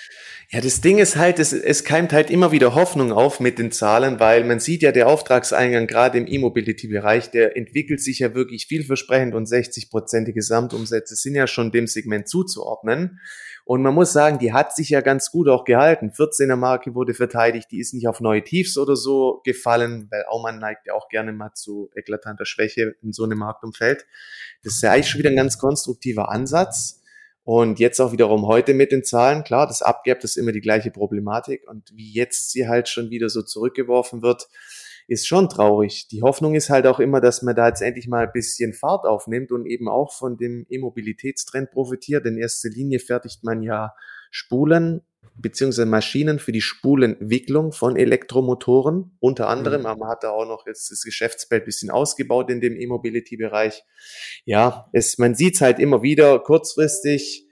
S2: Ja, das Ding ist halt, es, es keimt halt immer wieder Hoffnung auf mit den Zahlen, weil man sieht ja, der Auftragseingang gerade im E-Mobility-Bereich, der entwickelt sich ja wirklich vielversprechend und 60 Prozent Gesamtumsätze sind ja schon dem Segment zuzuordnen. Und man muss sagen, die hat sich ja ganz gut auch gehalten. 14er Marke wurde verteidigt, die ist nicht auf neue Tiefs oder so gefallen, weil Aumann neigt ja auch gerne mal zu eklatanter Schwäche in so einem Marktumfeld. Das ist ja eigentlich schon wieder ein ganz konstruktiver Ansatz. Und jetzt auch wiederum heute mit den Zahlen, klar, das Abgap, das ist immer die gleiche Problematik. Und wie jetzt sie halt schon wieder so zurückgeworfen wird, ist schon traurig. Die Hoffnung ist halt auch immer, dass man da jetzt endlich mal ein bisschen Fahrt aufnimmt und eben auch von dem E-Mobilitätstrend profitiert. In erster Linie fertigt man ja Spulen beziehungsweise Maschinen für die Spulenwicklung von Elektromotoren unter anderem, mhm. aber man hat da auch noch jetzt das Geschäftsfeld bisschen ausgebaut in dem E-Mobility-Bereich. Ja, es, man sieht es halt immer wieder kurzfristig,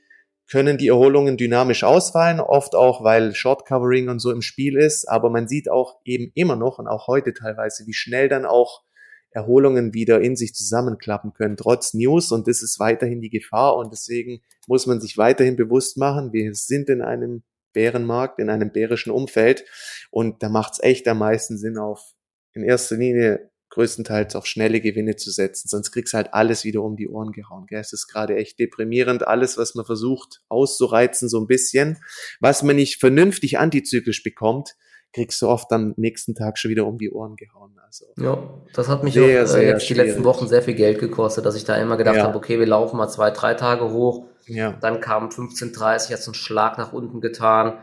S2: können die Erholungen dynamisch ausfallen, oft auch, weil Short Covering und so im Spiel ist, aber man sieht auch eben immer noch und auch heute teilweise, wie schnell dann auch Erholungen wieder in sich zusammenklappen können, trotz News und das ist weiterhin die Gefahr und deswegen muss man sich weiterhin bewusst machen, wir sind in einem Bärenmarkt, in einem bärischen Umfeld und da macht es echt am meisten Sinn auf in erster Linie größtenteils auf schnelle Gewinne zu setzen, sonst kriegst du halt alles wieder um die Ohren gehauen. Gell? Es ist gerade echt deprimierend, alles, was man versucht auszureizen, so ein bisschen, was man nicht vernünftig antizyklisch bekommt, kriegst du oft am nächsten Tag schon wieder um die Ohren gehauen. Also
S1: ja, das hat mich sehr, auch äh, jetzt die letzten Wochen sehr viel Geld gekostet, dass ich da immer gedacht ja. habe, okay, wir laufen mal zwei, drei Tage hoch. Ja. Dann kam 15.30 hat so einen Schlag nach unten getan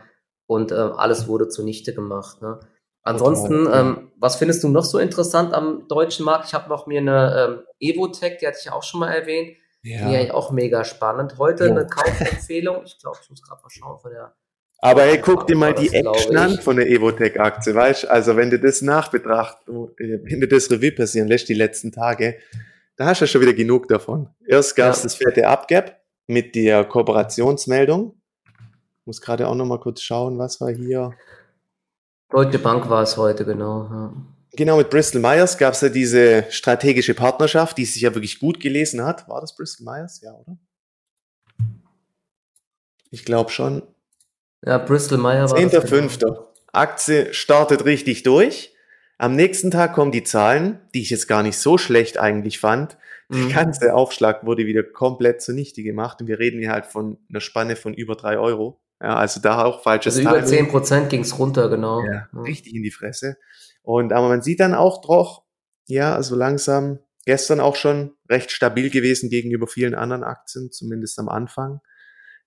S1: und äh, alles wurde zunichte gemacht. Ne? Ansonsten, ähm, was findest du noch so interessant am deutschen Markt? Ich habe noch mir eine ähm, Evotech, die hatte ich auch schon mal erwähnt. Ja. Die ja auch mega spannend. Heute eine Kaufempfehlung. Ich glaube, ich muss gerade mal schauen von der.
S2: Aber hey, guck dir mal die Action an von der Evotech-Aktie, weißt Also, wenn du das nachbetrachtest, wenn du das Revue passieren lässt die letzten Tage, da hast du ja schon wieder genug davon. Erst gab es ja. das fette Abgap mit der Kooperationsmeldung. Ich muss gerade auch noch mal kurz schauen, was war hier.
S1: Deutsche Bank war es heute, genau. Ja.
S2: Genau, mit Bristol Myers gab es ja diese strategische Partnerschaft, die sich ja wirklich gut gelesen hat. War das Bristol Myers? Ja, oder? Ich glaube schon.
S1: Ja, Bristol Myers
S2: war 10.5. Genau. Aktie startet richtig durch. Am nächsten Tag kommen die Zahlen, die ich jetzt gar nicht so schlecht eigentlich fand. Der mhm. ganze Aufschlag wurde wieder komplett zunichte gemacht und wir reden hier halt von einer Spanne von über drei Euro. Ja, also da auch falsches
S1: Also über zehn Prozent ging es runter, genau.
S2: Ja, ja, richtig in die Fresse. Und aber man sieht dann auch doch, ja, also langsam gestern auch schon recht stabil gewesen gegenüber vielen anderen Aktien, zumindest am Anfang,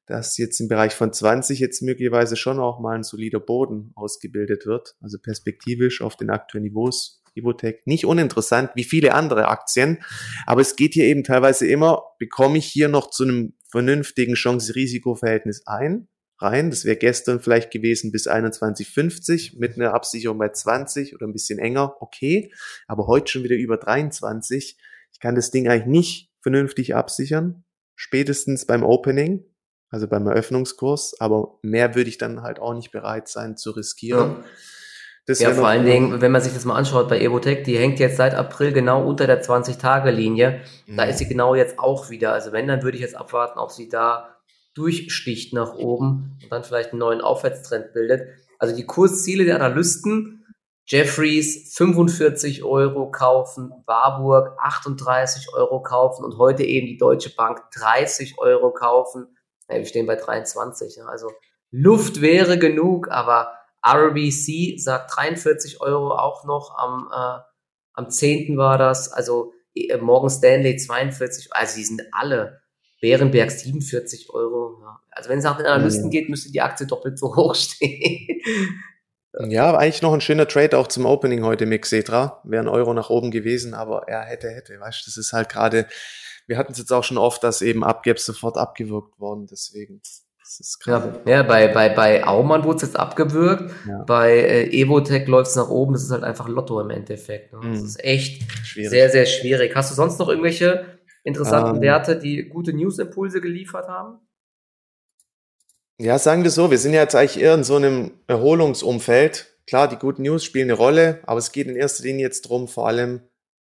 S2: dass jetzt im Bereich von 20 jetzt möglicherweise schon auch mal ein solider Boden ausgebildet wird, also perspektivisch auf den aktuellen Niveaus. Ivotech nicht uninteressant wie viele andere Aktien, aber es geht hier eben teilweise immer, bekomme ich hier noch zu einem vernünftigen Chance-Risiko-Verhältnis ein rein. Das wäre gestern vielleicht gewesen bis 21,50 mit einer Absicherung bei 20 oder ein bisschen enger, okay. Aber heute schon wieder über 23. Ich kann das Ding eigentlich nicht vernünftig absichern. Spätestens beim Opening, also beim Eröffnungskurs. Aber mehr würde ich dann halt auch nicht bereit sein zu riskieren.
S1: Ja. Das ja, vor allen Dingen, wenn man sich das mal anschaut bei Evotech, die hängt jetzt seit April genau unter der 20-Tage-Linie. Da mhm. ist sie genau jetzt auch wieder. Also wenn, dann würde ich jetzt abwarten, ob sie da durchsticht nach oben und dann vielleicht einen neuen Aufwärtstrend bildet. Also die Kursziele der Analysten, Jeffries 45 Euro kaufen, Warburg 38 Euro kaufen und heute eben die Deutsche Bank 30 Euro kaufen. Ja, wir stehen bei 23. Ja. Also Luft wäre genug, aber RBC sagt 43 Euro auch noch am, äh, am 10. war das. Also äh, Morgan Stanley 42, also die sind alle Bärenberg 47 Euro. Ja. Also wenn es nach den Analysten ja. geht, müsste die Aktie doppelt so hoch stehen.
S2: Ja, eigentlich noch ein schöner Trade auch zum Opening heute mit Xetra. Wäre ein Euro nach oben gewesen, aber er hätte, hätte. Weißt du, das ist halt gerade, wir hatten es jetzt auch schon oft, dass eben Abgaps sofort abgewürgt worden, deswegen. Das
S1: ja, ja, bei, bei, bei Aumann wurde es jetzt abgewürgt. Ja. Bei äh, Evotech läuft es nach oben. Das ist halt einfach Lotto im Endeffekt. Ne? Das mhm. ist echt schwierig. sehr, sehr schwierig. Hast du sonst noch irgendwelche interessanten ähm, Werte, die gute Newsimpulse geliefert haben?
S2: Ja, sagen wir so, wir sind ja jetzt eigentlich eher in so einem Erholungsumfeld. Klar, die guten News spielen eine Rolle, aber es geht in erster Linie jetzt darum, vor allem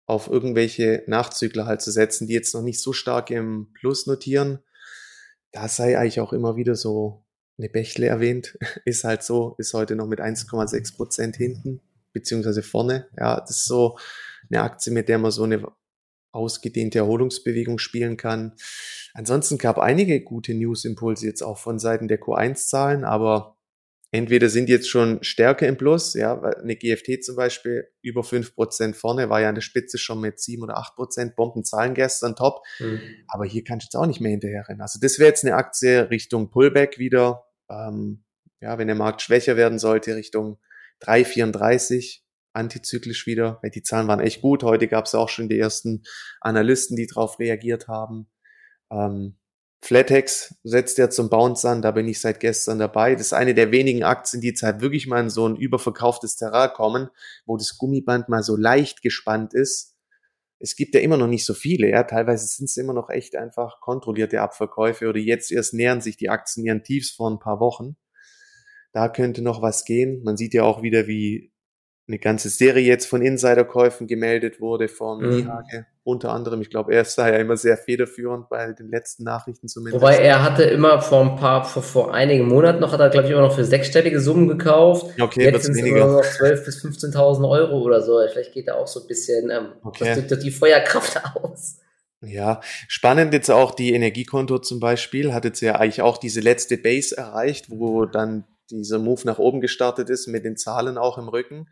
S2: auf irgendwelche Nachzügler halt zu setzen, die jetzt noch nicht so stark im Plus notieren. Da sei eigentlich auch immer wieder so eine Bächle erwähnt, ist halt so, ist heute noch mit 1,6 Prozent hinten, beziehungsweise vorne. Ja, das ist so eine Aktie, mit der man so eine ausgedehnte Erholungsbewegung spielen kann. Ansonsten gab einige gute News-Impulse jetzt auch von Seiten der Q1-Zahlen, aber entweder sind jetzt schon stärker im Plus, ja, eine GFT zum Beispiel über fünf Prozent vorne, war ja an der Spitze schon mit sieben oder acht Prozent, Bombenzahlen gestern top, mhm. aber hier kannst du jetzt auch nicht mehr hinterher rennen. Also das wäre jetzt eine Aktie Richtung Pullback wieder, ähm, ja, wenn der Markt schwächer werden sollte, Richtung 3,34, antizyklisch wieder, weil die Zahlen waren echt gut. Heute gab es auch schon die ersten Analysten, die darauf reagiert haben. Ähm, Flatex setzt ja zum Bounce an, da bin ich seit gestern dabei. Das ist eine der wenigen Aktien, die jetzt halt wirklich mal in so ein überverkauftes Terrain kommen, wo das Gummiband mal so leicht gespannt ist. Es gibt ja immer noch nicht so viele, ja. Teilweise sind es immer noch echt einfach kontrollierte Abverkäufe oder jetzt erst nähern sich die Aktien ihren Tiefs vor ein paar Wochen. Da könnte noch was gehen. Man sieht ja auch wieder, wie eine ganze Serie jetzt von Insiderkäufen gemeldet wurde von mhm. Nihage. Unter anderem, ich glaube, er sei ja immer sehr federführend bei den letzten Nachrichten zumindest.
S1: Wobei er hatte immer vor ein paar, vor, vor einigen Monaten noch, hat er, glaube ich, immer noch für sechsstellige Summen gekauft.
S2: Okay,
S1: jetzt sind es nur noch 12.000 bis 15.000 Euro oder so. Vielleicht geht er auch so ein bisschen, ähm, okay. das drückt die Feuerkraft aus.
S2: Ja, spannend jetzt auch die Energiekonto zum Beispiel, hat jetzt ja eigentlich auch diese letzte Base erreicht, wo dann dieser Move nach oben gestartet ist mit den Zahlen auch im Rücken.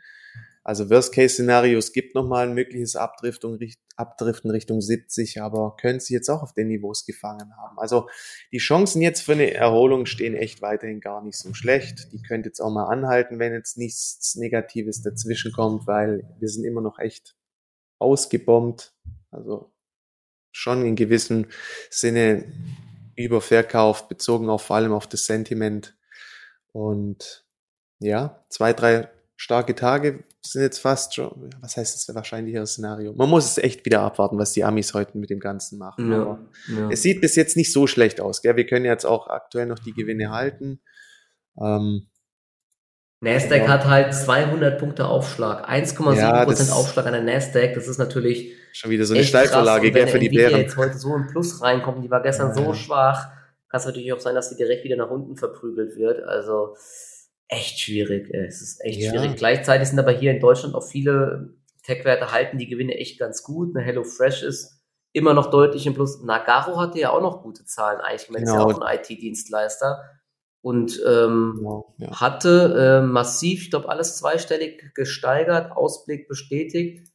S2: Also Worst-Case-Szenario, es gibt nochmal ein mögliches Abdriftung, Abdriften Richtung 70, aber können sie jetzt auch auf den Niveaus gefangen haben. Also die Chancen jetzt für eine Erholung stehen echt weiterhin gar nicht so schlecht. Die könnte jetzt auch mal anhalten, wenn jetzt nichts Negatives dazwischen kommt, weil wir sind immer noch echt ausgebombt. Also schon in gewissem Sinne überverkauft, bezogen auf vor allem auf das Sentiment. Und ja, zwei, drei starke Tage sind jetzt fast schon, was heißt das wahrscheinlichere Szenario? Man muss es echt wieder abwarten, was die Amis heute mit dem Ganzen machen. Ja, ja. Es sieht bis jetzt nicht so schlecht aus. Gell? Wir können jetzt auch aktuell noch die Gewinne halten. Ähm,
S1: Nasdaq ja. hat halt 200 Punkte Aufschlag, 1,7 ja, Prozent Aufschlag an der Nasdaq. Das ist natürlich
S2: schon wieder so eine Steilvorlage gell, für die Bären.
S1: jetzt heute so ein Plus reinkommt, die war gestern so schwach, kann es natürlich auch sein, dass sie direkt wieder nach unten verprügelt wird. Also echt schwierig. Es ist echt ja. schwierig. Gleichzeitig sind aber hier in Deutschland auch viele Tech-Werte halten die Gewinne echt ganz gut. Eine HelloFresh ist immer noch deutlich im Plus. Nagaro hatte ja auch noch gute Zahlen eigentlich. Man genau. ist ja genau. auch ein IT-Dienstleister und ähm, genau, ja. hatte äh, massiv, ich glaube, alles zweistellig gesteigert, Ausblick bestätigt.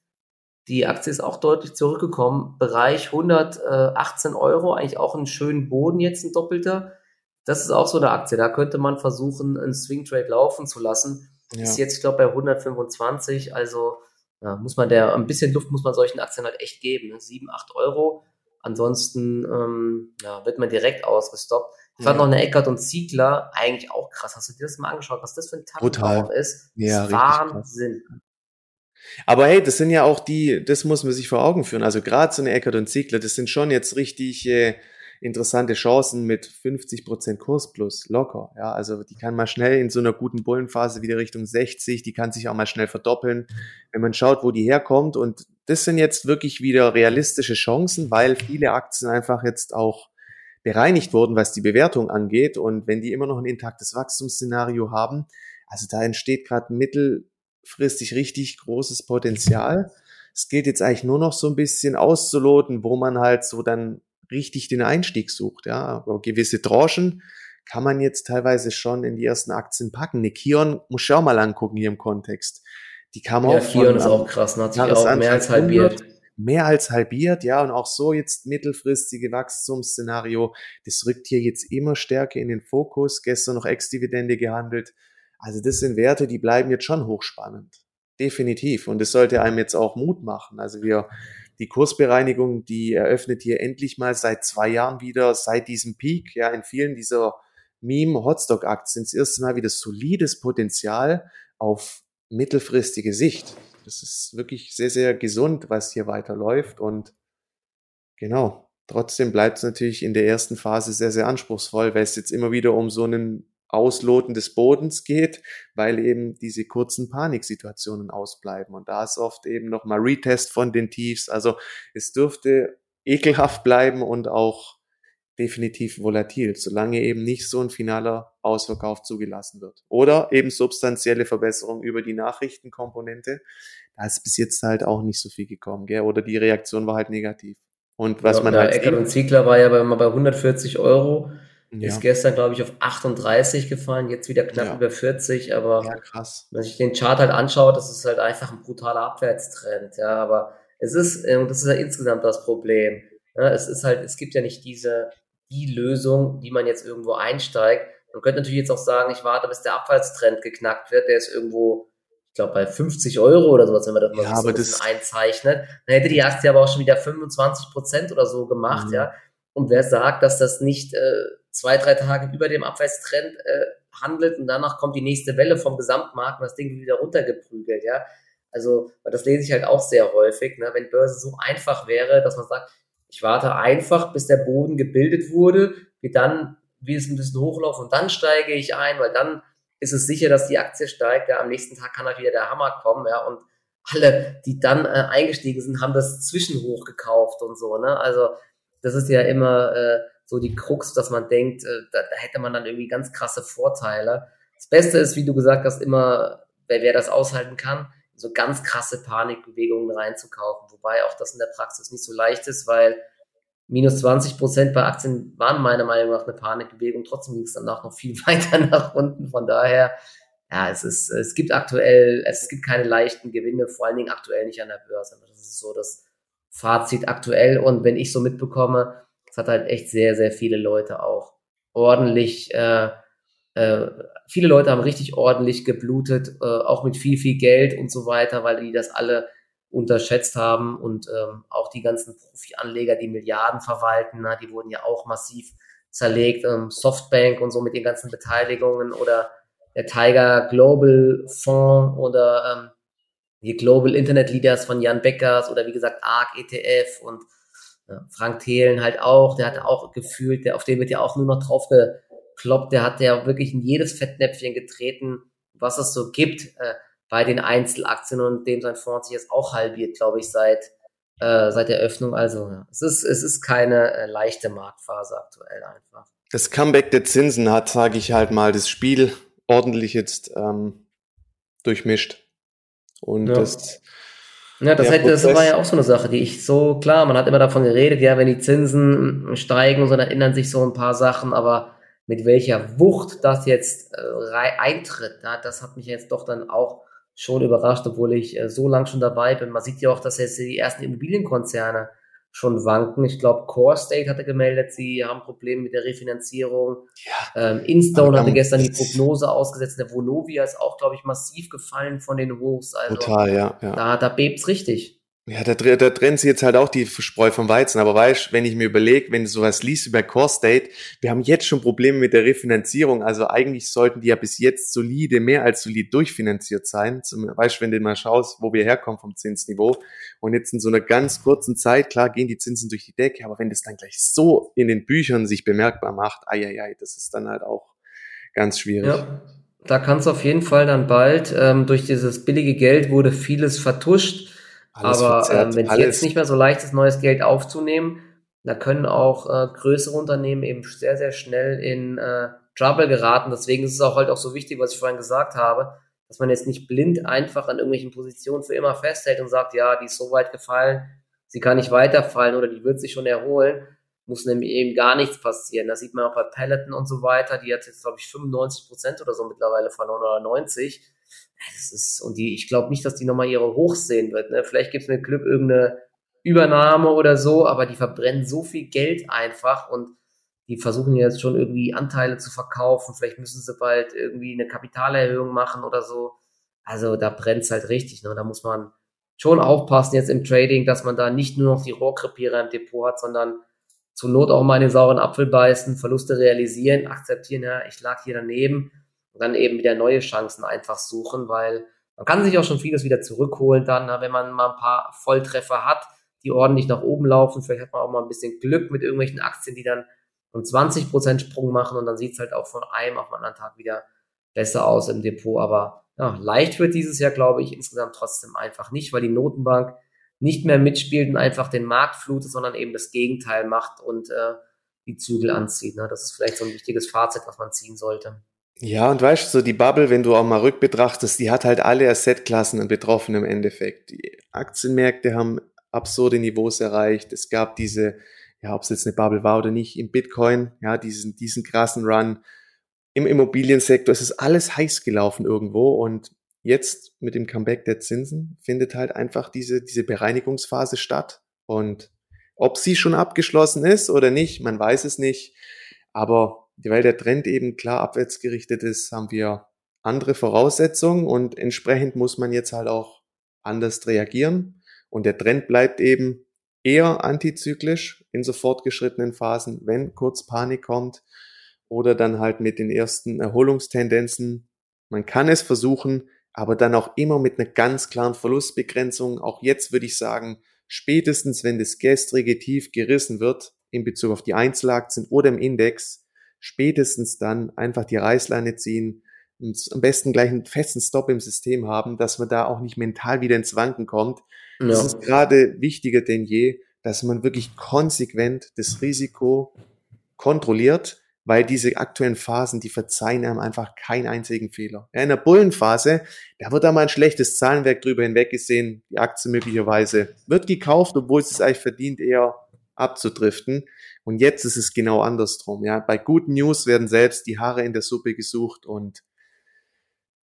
S1: Die Aktie ist auch deutlich zurückgekommen. Bereich 118 Euro, eigentlich auch einen schönen Boden jetzt, ein doppelter das ist auch so eine Aktie. Da könnte man versuchen, einen Swing Trade laufen zu lassen. Ja. Ist jetzt, ich glaube, bei 125. Also ja, muss man der, ein bisschen Luft muss man solchen Aktien halt echt geben. Ne? 7, 8 Euro. Ansonsten ähm, ja, wird man direkt ausgestoppt. Ich fand ja. noch eine Eckert und Ziegler eigentlich auch krass. Hast du dir das mal angeschaut, was das für ein
S2: Tag
S1: ist?
S2: Ja,
S1: Wahnsinn.
S2: Krass. Aber hey, das sind ja auch die, das muss man sich vor Augen führen. Also gerade so eine Eckert und Ziegler, das sind schon jetzt richtig äh, interessante Chancen mit 50% Kurs plus locker. Ja, also die kann mal schnell in so einer guten Bullenphase wieder Richtung 60, die kann sich auch mal schnell verdoppeln, wenn man schaut, wo die herkommt. Und das sind jetzt wirklich wieder realistische Chancen, weil viele Aktien einfach jetzt auch bereinigt wurden, was die Bewertung angeht. Und wenn die immer noch ein intaktes Wachstumsszenario haben, also da entsteht gerade mittelfristig richtig großes Potenzial. Es geht jetzt eigentlich nur noch so ein bisschen auszuloten, wo man halt so dann richtig den Einstieg sucht. Ja, aber gewisse Tranchen kann man jetzt teilweise schon in die ersten Aktien packen. Eine Kion muss ich auch mal angucken hier im Kontext. Die kam ja, auch
S1: Kion von, ist auch krass, ne? hat sich auch mehr als halbiert.
S2: Mehr als halbiert, ja, und auch so jetzt mittelfristige Wachstumsszenario, das rückt hier jetzt immer stärker in den Fokus. Gestern noch Ex-Dividende gehandelt. Also das sind Werte, die bleiben jetzt schon hochspannend. Definitiv. Und das sollte einem jetzt auch Mut machen. Also wir die Kursbereinigung, die eröffnet hier endlich mal seit zwei Jahren wieder, seit diesem Peak, ja, in vielen dieser Meme-Hotstock-Aktien das erste Mal wieder solides Potenzial auf mittelfristige Sicht. Das ist wirklich sehr, sehr gesund, was hier weiterläuft und genau. Trotzdem bleibt es natürlich in der ersten Phase sehr, sehr anspruchsvoll, weil es jetzt immer wieder um so einen Ausloten des Bodens geht, weil eben diese kurzen Paniksituationen ausbleiben. Und da ist oft eben nochmal Retest von den Tiefs. Also es dürfte ekelhaft bleiben und auch definitiv volatil, solange eben nicht so ein finaler Ausverkauf zugelassen wird. Oder eben substanzielle Verbesserung über die Nachrichtenkomponente. Da ist bis jetzt halt auch nicht so viel gekommen, gell? oder die Reaktion war halt negativ. Und was ja, man halt.
S1: Eckert und Ziegler war ja bei, bei 140 Euro ja. Ist gestern, glaube ich, auf 38 gefallen, jetzt wieder knapp ja. über 40, aber
S2: ja, krass.
S1: wenn sich den Chart halt anschaut, das ist halt einfach ein brutaler Abwärtstrend, ja, aber es ist, und das ist ja insgesamt das Problem, ja, es ist halt, es gibt ja nicht diese, die Lösung, die man jetzt irgendwo einsteigt. Man könnte natürlich jetzt auch sagen, ich warte, bis der Abwärtstrend geknackt wird, der ist irgendwo, ich glaube, bei 50 Euro oder sowas, wenn man das mal
S2: ja,
S1: so
S2: ein bisschen
S1: einzeichnet. Dann hätte die Aktie aber auch schon wieder 25 Prozent oder so gemacht, mhm. ja. Und wer sagt, dass das nicht äh, zwei, drei Tage über dem Abwärtstrend äh, handelt und danach kommt die nächste Welle vom Gesamtmarkt und das Ding wieder runtergeprügelt, ja. Also, das lese ich halt auch sehr häufig, ne? wenn Börse so einfach wäre, dass man sagt, ich warte einfach, bis der Boden gebildet wurde, wie dann, wie es ein bisschen hochlaufen und dann steige ich ein, weil dann ist es sicher, dass die Aktie steigt. Ja, am nächsten Tag kann halt wieder der Hammer kommen, ja, und alle, die dann äh, eingestiegen sind, haben das Zwischenhoch gekauft und so, ne? Also das ist ja immer äh, so die Krux, dass man denkt, äh, da, da hätte man dann irgendwie ganz krasse Vorteile. Das Beste ist, wie du gesagt hast, immer, wer, wer das aushalten kann, so ganz krasse Panikbewegungen reinzukaufen. Wobei auch das in der Praxis nicht so leicht ist, weil minus 20 Prozent bei Aktien waren meiner Meinung nach eine Panikbewegung. Trotzdem ging es danach noch viel weiter nach unten. Von daher, ja, es ist, es gibt aktuell, es gibt keine leichten Gewinne, vor allen Dingen aktuell nicht an der Börse. Das ist so das Fazit aktuell. Und wenn ich so mitbekomme, es hat halt echt sehr, sehr viele Leute auch ordentlich, äh, äh, viele Leute haben richtig ordentlich geblutet, äh, auch mit viel, viel Geld und so weiter, weil die das alle unterschätzt haben und ähm, auch die ganzen Profi-Anleger, die Milliarden verwalten, na, die wurden ja auch massiv zerlegt, ähm, Softbank und so mit den ganzen Beteiligungen oder der Tiger Global Fonds oder ähm, die Global Internet Leaders von Jan Beckers oder wie gesagt ARC ETF und Frank Thelen halt auch, der hat auch gefühlt, der, auf den wird ja auch nur noch drauf gekloppt, der hat ja wirklich in jedes Fettnäpfchen getreten, was es so gibt. Äh, bei den Einzelaktien und dem sein Fonds sich jetzt auch halbiert, glaube ich, seit, äh, seit der Öffnung. Also ja, es, ist, es ist keine äh, leichte Marktphase aktuell einfach.
S2: Das Comeback der Zinsen hat, sage ich halt mal, das Spiel ordentlich jetzt ähm, durchmischt. Und ja. das.
S1: Ja, das, hätte, das war ja auch so eine Sache, die ich so, klar, man hat immer davon geredet, ja, wenn die Zinsen steigen, so dann ändern sich so ein paar Sachen, aber mit welcher Wucht das jetzt äh, eintritt, ja, das hat mich jetzt doch dann auch schon überrascht, obwohl ich äh, so lange schon dabei bin. Man sieht ja auch, dass jetzt die ersten Immobilienkonzerne schon wanken. Ich glaube, Core State hatte gemeldet, sie haben Probleme mit der Refinanzierung. Ja. Ähm, Instone hatte gestern die Prognose ausgesetzt. Der Vonovia ist auch, glaube ich, massiv gefallen von den Hochs. Also,
S2: Total, ja. ja.
S1: Da, da bebt's richtig.
S2: Ja, da, da trennt sich jetzt halt auch die Spreu vom Weizen. Aber weißt, wenn ich mir überlege, wenn du sowas liest über Core State, wir haben jetzt schon Probleme mit der Refinanzierung. Also eigentlich sollten die ja bis jetzt solide, mehr als solid durchfinanziert sein. Zum, weißt, wenn du mal schaust, wo wir herkommen vom Zinsniveau. Und jetzt in so einer ganz kurzen Zeit, klar, gehen die Zinsen durch die Decke. Aber wenn das dann gleich so in den Büchern sich bemerkbar macht, ai, ai, ai, das ist dann halt auch ganz schwierig.
S1: Ja. Da kann es auf jeden Fall dann bald, ähm, durch dieses billige Geld wurde vieles vertuscht alles Aber ähm, wenn es jetzt nicht mehr so leicht ist, neues Geld aufzunehmen, da können auch äh, größere Unternehmen eben sehr, sehr schnell in äh, Trouble geraten. Deswegen ist es auch halt auch so wichtig, was ich vorhin gesagt habe, dass man jetzt nicht blind einfach an irgendwelchen Positionen für immer festhält und sagt, ja, die ist so weit gefallen, sie kann nicht weiterfallen oder die wird sich schon erholen. Muss nämlich eben gar nichts passieren. Das sieht man auch bei Peloton und so weiter. Die hat jetzt, glaube ich, 95 Prozent oder so mittlerweile verloren oder 90 das ist, und die, ich glaube nicht, dass die nochmal ihre Hochs sehen wird. Ne? Vielleicht gibt es mit Glück irgendeine Übernahme oder so, aber die verbrennen so viel Geld einfach und die versuchen jetzt schon irgendwie Anteile zu verkaufen. Vielleicht müssen sie bald irgendwie eine Kapitalerhöhung machen oder so. Also da brennt es halt richtig. Ne? Da muss man schon aufpassen jetzt im Trading, dass man da nicht nur noch die Rohrkrepierer im Depot hat, sondern zur Not auch mal in den sauren Apfel beißen, Verluste realisieren, akzeptieren, ja, ich lag hier daneben und dann eben wieder neue Chancen einfach suchen, weil man kann sich auch schon vieles wieder zurückholen dann, wenn man mal ein paar Volltreffer hat, die ordentlich nach oben laufen. Vielleicht hat man auch mal ein bisschen Glück mit irgendwelchen Aktien, die dann einen 20% Sprung machen und dann sieht es halt auch von einem auf den anderen Tag wieder besser aus im Depot. Aber ja, leicht wird dieses Jahr, glaube ich, insgesamt trotzdem einfach nicht, weil die Notenbank nicht mehr mitspielt und einfach den Markt flutet, sondern eben das Gegenteil macht und äh, die Zügel anzieht. Ne? Das ist vielleicht so ein wichtiges Fazit, was man ziehen sollte.
S2: Ja, und weißt du, so die Bubble, wenn du auch mal rückbetrachtest, die hat halt alle Assetklassen betroffen im Endeffekt. Die Aktienmärkte haben absurde Niveaus erreicht. Es gab diese, ja, ob es jetzt eine Bubble war oder nicht, im Bitcoin, ja, diesen, diesen krassen Run. Im Immobiliensektor es ist alles heiß gelaufen irgendwo und jetzt mit dem Comeback der Zinsen findet halt einfach diese, diese Bereinigungsphase statt. Und ob sie schon abgeschlossen ist oder nicht, man weiß es nicht. Aber weil der Trend eben klar abwärts gerichtet ist, haben wir andere Voraussetzungen und entsprechend muss man jetzt halt auch anders reagieren. Und der Trend bleibt eben eher antizyklisch in so fortgeschrittenen Phasen, wenn kurz Panik kommt oder dann halt mit den ersten Erholungstendenzen. Man kann es versuchen, aber dann auch immer mit einer ganz klaren Verlustbegrenzung. Auch jetzt würde ich sagen, spätestens wenn das gestrige Tief gerissen wird in Bezug auf die Einzelaktien oder im Index, spätestens dann einfach die Reißleine ziehen, am besten gleich einen festen Stop im System haben, dass man da auch nicht mental wieder ins Wanken kommt. Ja. Das ist gerade wichtiger denn je, dass man wirklich konsequent das Risiko kontrolliert, weil diese aktuellen Phasen, die verzeihen einem einfach keinen einzigen Fehler. Ja, in der Bullenphase, da wird da mal ein schlechtes Zahlenwerk drüber hinweggesehen, die Aktie möglicherweise wird gekauft, obwohl es es eigentlich verdient, eher abzudriften. Und jetzt ist es genau andersrum. Ja, bei guten News werden selbst die Haare in der Suppe gesucht und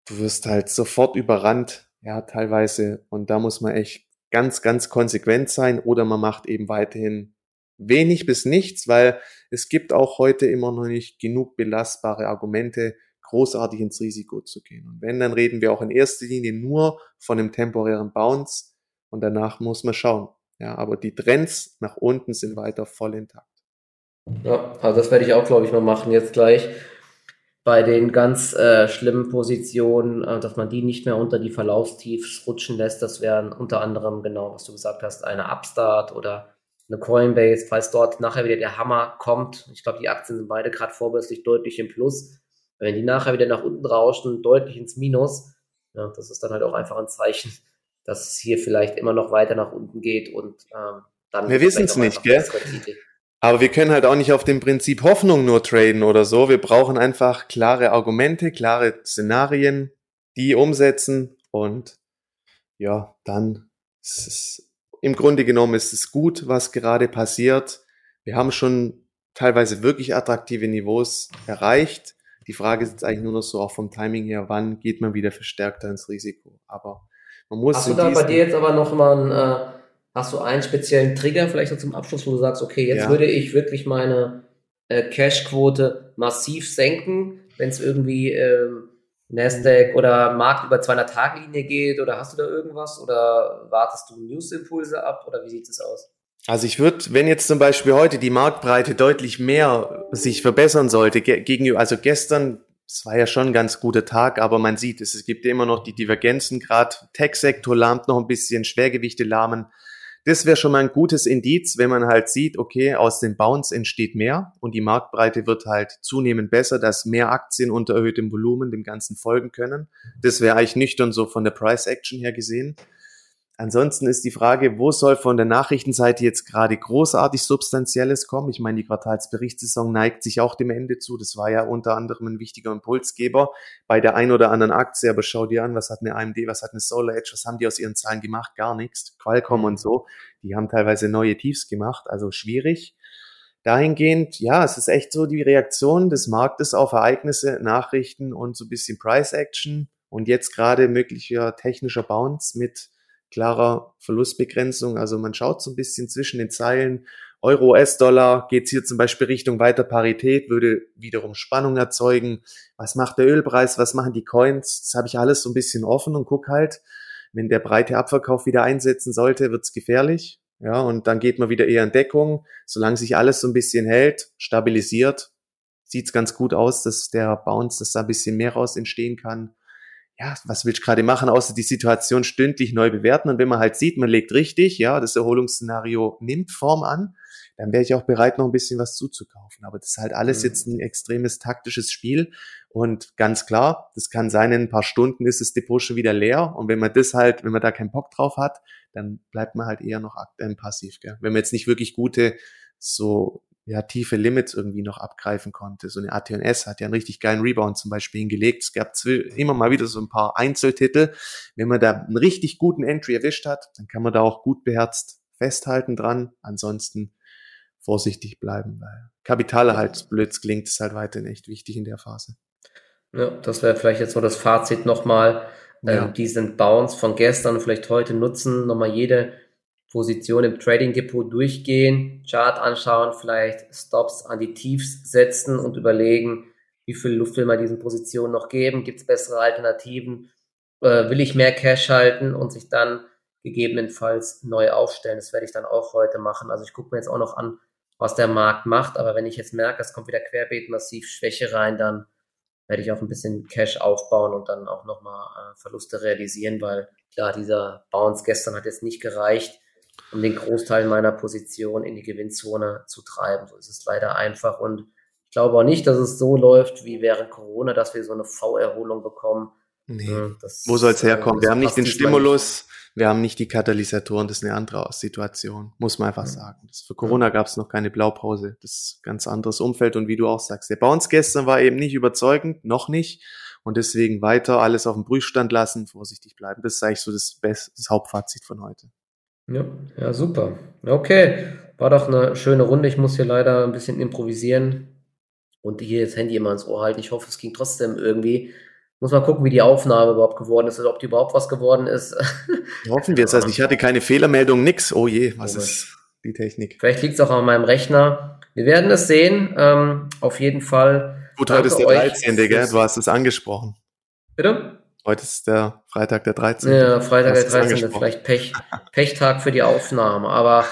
S2: du wirst halt sofort überrannt, ja, teilweise. Und da muss man echt ganz, ganz konsequent sein oder man macht eben weiterhin wenig bis nichts, weil es gibt auch heute immer noch nicht genug belastbare Argumente, großartig ins Risiko zu gehen. Und wenn, dann reden wir auch in erster Linie nur von einem temporären Bounce und danach muss man schauen. Ja, aber die Trends nach unten sind weiter voll intakt.
S1: Ja, also das werde ich auch, glaube ich, mal machen jetzt gleich bei den ganz äh, schlimmen Positionen, äh, dass man die nicht mehr unter die Verlaufstiefs rutschen lässt. Das wären unter anderem, genau, was du gesagt hast, eine Upstart oder eine Coinbase, falls dort nachher wieder der Hammer kommt. Ich glaube, die Aktien sind beide gerade vorbörslich deutlich im Plus. Wenn die nachher wieder nach unten rauschen, deutlich ins Minus, ja, das ist dann halt auch einfach ein Zeichen, dass es hier vielleicht immer noch weiter nach unten geht und ähm, dann.
S2: Wir wissen es nicht, gell? Aber wir können halt auch nicht auf dem Prinzip Hoffnung nur traden oder so. Wir brauchen einfach klare Argumente, klare Szenarien, die umsetzen und ja, dann ist es, im Grunde genommen ist es gut, was gerade passiert. Wir haben schon teilweise wirklich attraktive Niveaus erreicht. Die Frage ist jetzt eigentlich nur noch so auch vom Timing her, wann geht man wieder verstärkter ins Risiko. Aber man muss.
S1: Hast du da bei dir jetzt aber noch mal ein äh Hast du einen speziellen Trigger vielleicht so zum Abschluss, wo du sagst, okay, jetzt ja. würde ich wirklich meine äh, Cash-Quote massiv senken, wenn es irgendwie ähm, Nasdaq oder Markt über 200-Tage-Linie geht oder hast du da irgendwas oder wartest du News-Impulse ab oder wie sieht es aus?
S2: Also ich würde, wenn jetzt zum Beispiel heute die Marktbreite deutlich mehr sich verbessern sollte, gegenüber, also gestern, es war ja schon ein ganz guter Tag, aber man sieht es, es gibt immer noch die Divergenzen, gerade Tech-Sektor lahmt noch ein bisschen, Schwergewichte lahmen. Das wäre schon mal ein gutes Indiz, wenn man halt sieht, okay, aus den Bounce entsteht mehr und die Marktbreite wird halt zunehmend besser, dass mehr Aktien unter erhöhtem Volumen dem Ganzen folgen können. Das wäre eigentlich nüchtern so von der Price Action her gesehen. Ansonsten ist die Frage, wo soll von der Nachrichtenseite jetzt gerade großartig Substanzielles kommen? Ich meine, die Quartalsberichtssaison neigt sich auch dem Ende zu. Das war ja unter anderem ein wichtiger Impulsgeber bei der ein oder anderen Aktie. Aber schau dir an, was hat eine AMD, was hat eine Solar Edge, was haben die aus ihren Zahlen gemacht? Gar nichts. Qualcomm und so. Die haben teilweise neue Tiefs gemacht, also schwierig. Dahingehend, ja, es ist echt so die Reaktion des Marktes auf Ereignisse, Nachrichten und so ein bisschen Price Action. Und jetzt gerade möglicher technischer Bounce mit klarer Verlustbegrenzung. Also man schaut so ein bisschen zwischen den Zeilen. Euro, US-Dollar geht hier zum Beispiel Richtung weiter Parität, würde wiederum Spannung erzeugen. Was macht der Ölpreis? Was machen die Coins? Das habe ich alles so ein bisschen offen und guck halt, wenn der breite Abverkauf wieder einsetzen sollte, wird's gefährlich. Ja, und dann geht man wieder eher in Deckung. Solange sich alles so ein bisschen hält, stabilisiert, sieht's ganz gut aus, dass der Bounce, dass da ein bisschen mehr raus entstehen kann ja, was willst du gerade machen, außer die Situation stündlich neu bewerten. Und wenn man halt sieht, man legt richtig, ja, das Erholungsszenario nimmt Form an, dann wäre ich auch bereit, noch ein bisschen was zuzukaufen. Aber das ist halt alles mhm. jetzt ein extremes taktisches Spiel. Und ganz klar, das kann sein, in ein paar Stunden ist das Depot schon wieder leer. Und wenn man das halt, wenn man da keinen Bock drauf hat, dann bleibt man halt eher noch äh, passiv. Gell? Wenn man jetzt nicht wirklich gute so ja, tiefe Limits irgendwie noch abgreifen konnte. So eine AT&S hat ja einen richtig geilen Rebound zum Beispiel hingelegt. Es gab immer mal wieder so ein paar Einzeltitel. Wenn man da einen richtig guten Entry erwischt hat, dann kann man da auch gut beherzt festhalten dran. Ansonsten vorsichtig bleiben, weil Kapitalerhaltsblöds klingt ist halt weiterhin echt wichtig in der Phase.
S1: Ja, das wäre vielleicht jetzt so das Fazit nochmal. Ja. Ähm, diesen Bounce von gestern vielleicht heute nutzen, nochmal jede Position im Trading Depot durchgehen, Chart anschauen, vielleicht Stops an die Tiefs setzen und überlegen, wie viel Luft will man diesen Positionen noch geben, gibt es bessere Alternativen, äh, will ich mehr Cash halten und sich dann gegebenenfalls neu aufstellen. Das werde ich dann auch heute machen. Also ich gucke mir jetzt auch noch an, was der Markt macht, aber wenn ich jetzt merke, es kommt wieder querbeet massiv Schwäche rein, dann werde ich auch ein bisschen Cash aufbauen und dann auch nochmal äh, Verluste realisieren, weil klar, dieser Bounce gestern hat jetzt nicht gereicht, um den Großteil meiner Position in die Gewinnzone zu treiben. So ist es leider einfach und ich glaube auch nicht, dass es so läuft wie während Corona, dass wir so eine V-Erholung bekommen.
S2: Nee. Das, Wo soll es herkommen? Wir haben nicht den Stimulus, nicht. wir haben nicht die Katalysatoren, das ist eine andere Situation, muss man einfach ja. sagen. Das, für Corona gab es noch keine Blaupause, das ist ein ganz anderes Umfeld und wie du auch sagst, der Bounce gestern war eben nicht überzeugend, noch nicht und deswegen weiter alles auf dem Prüfstand lassen, vorsichtig bleiben. Das ist eigentlich so das, Best, das Hauptfazit von heute.
S1: Ja, ja, super. Okay, war doch eine schöne Runde. Ich muss hier leider ein bisschen improvisieren und hier das Handy immer ins Ohr halten. Ich hoffe, es ging trotzdem irgendwie. Muss mal gucken, wie die Aufnahme überhaupt geworden ist, oder ob die überhaupt was geworden ist.
S2: Hoffen wir es. Also ich hatte keine Fehlermeldung, nix. Oh je, was Komisch. ist die Technik?
S1: Vielleicht liegt es auch an meinem Rechner. Wir werden es sehen. Ähm, auf jeden Fall.
S2: Gut, heute ist der 13. Gell? Du hast es angesprochen.
S1: Bitte?
S2: Heute ist der Freitag der 13.
S1: Ja, Freitag der 13. Vielleicht Pech, Pechtag für die Aufnahme. Aber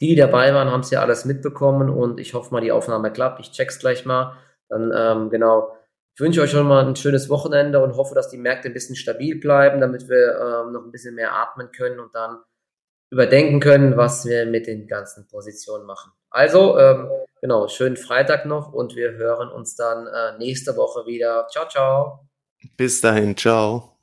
S1: die, die dabei waren, haben es ja alles mitbekommen und ich hoffe mal, die Aufnahme klappt. Ich check's gleich mal. Dann, ähm, genau, ich wünsche euch schon mal ein schönes Wochenende und hoffe, dass die Märkte ein bisschen stabil bleiben, damit wir ähm, noch ein bisschen mehr atmen können und dann überdenken können, was wir mit den ganzen Positionen machen. Also, ähm, genau, schönen Freitag noch und wir hören uns dann äh, nächste Woche wieder. Ciao, ciao.
S2: Bis dahin, ciao.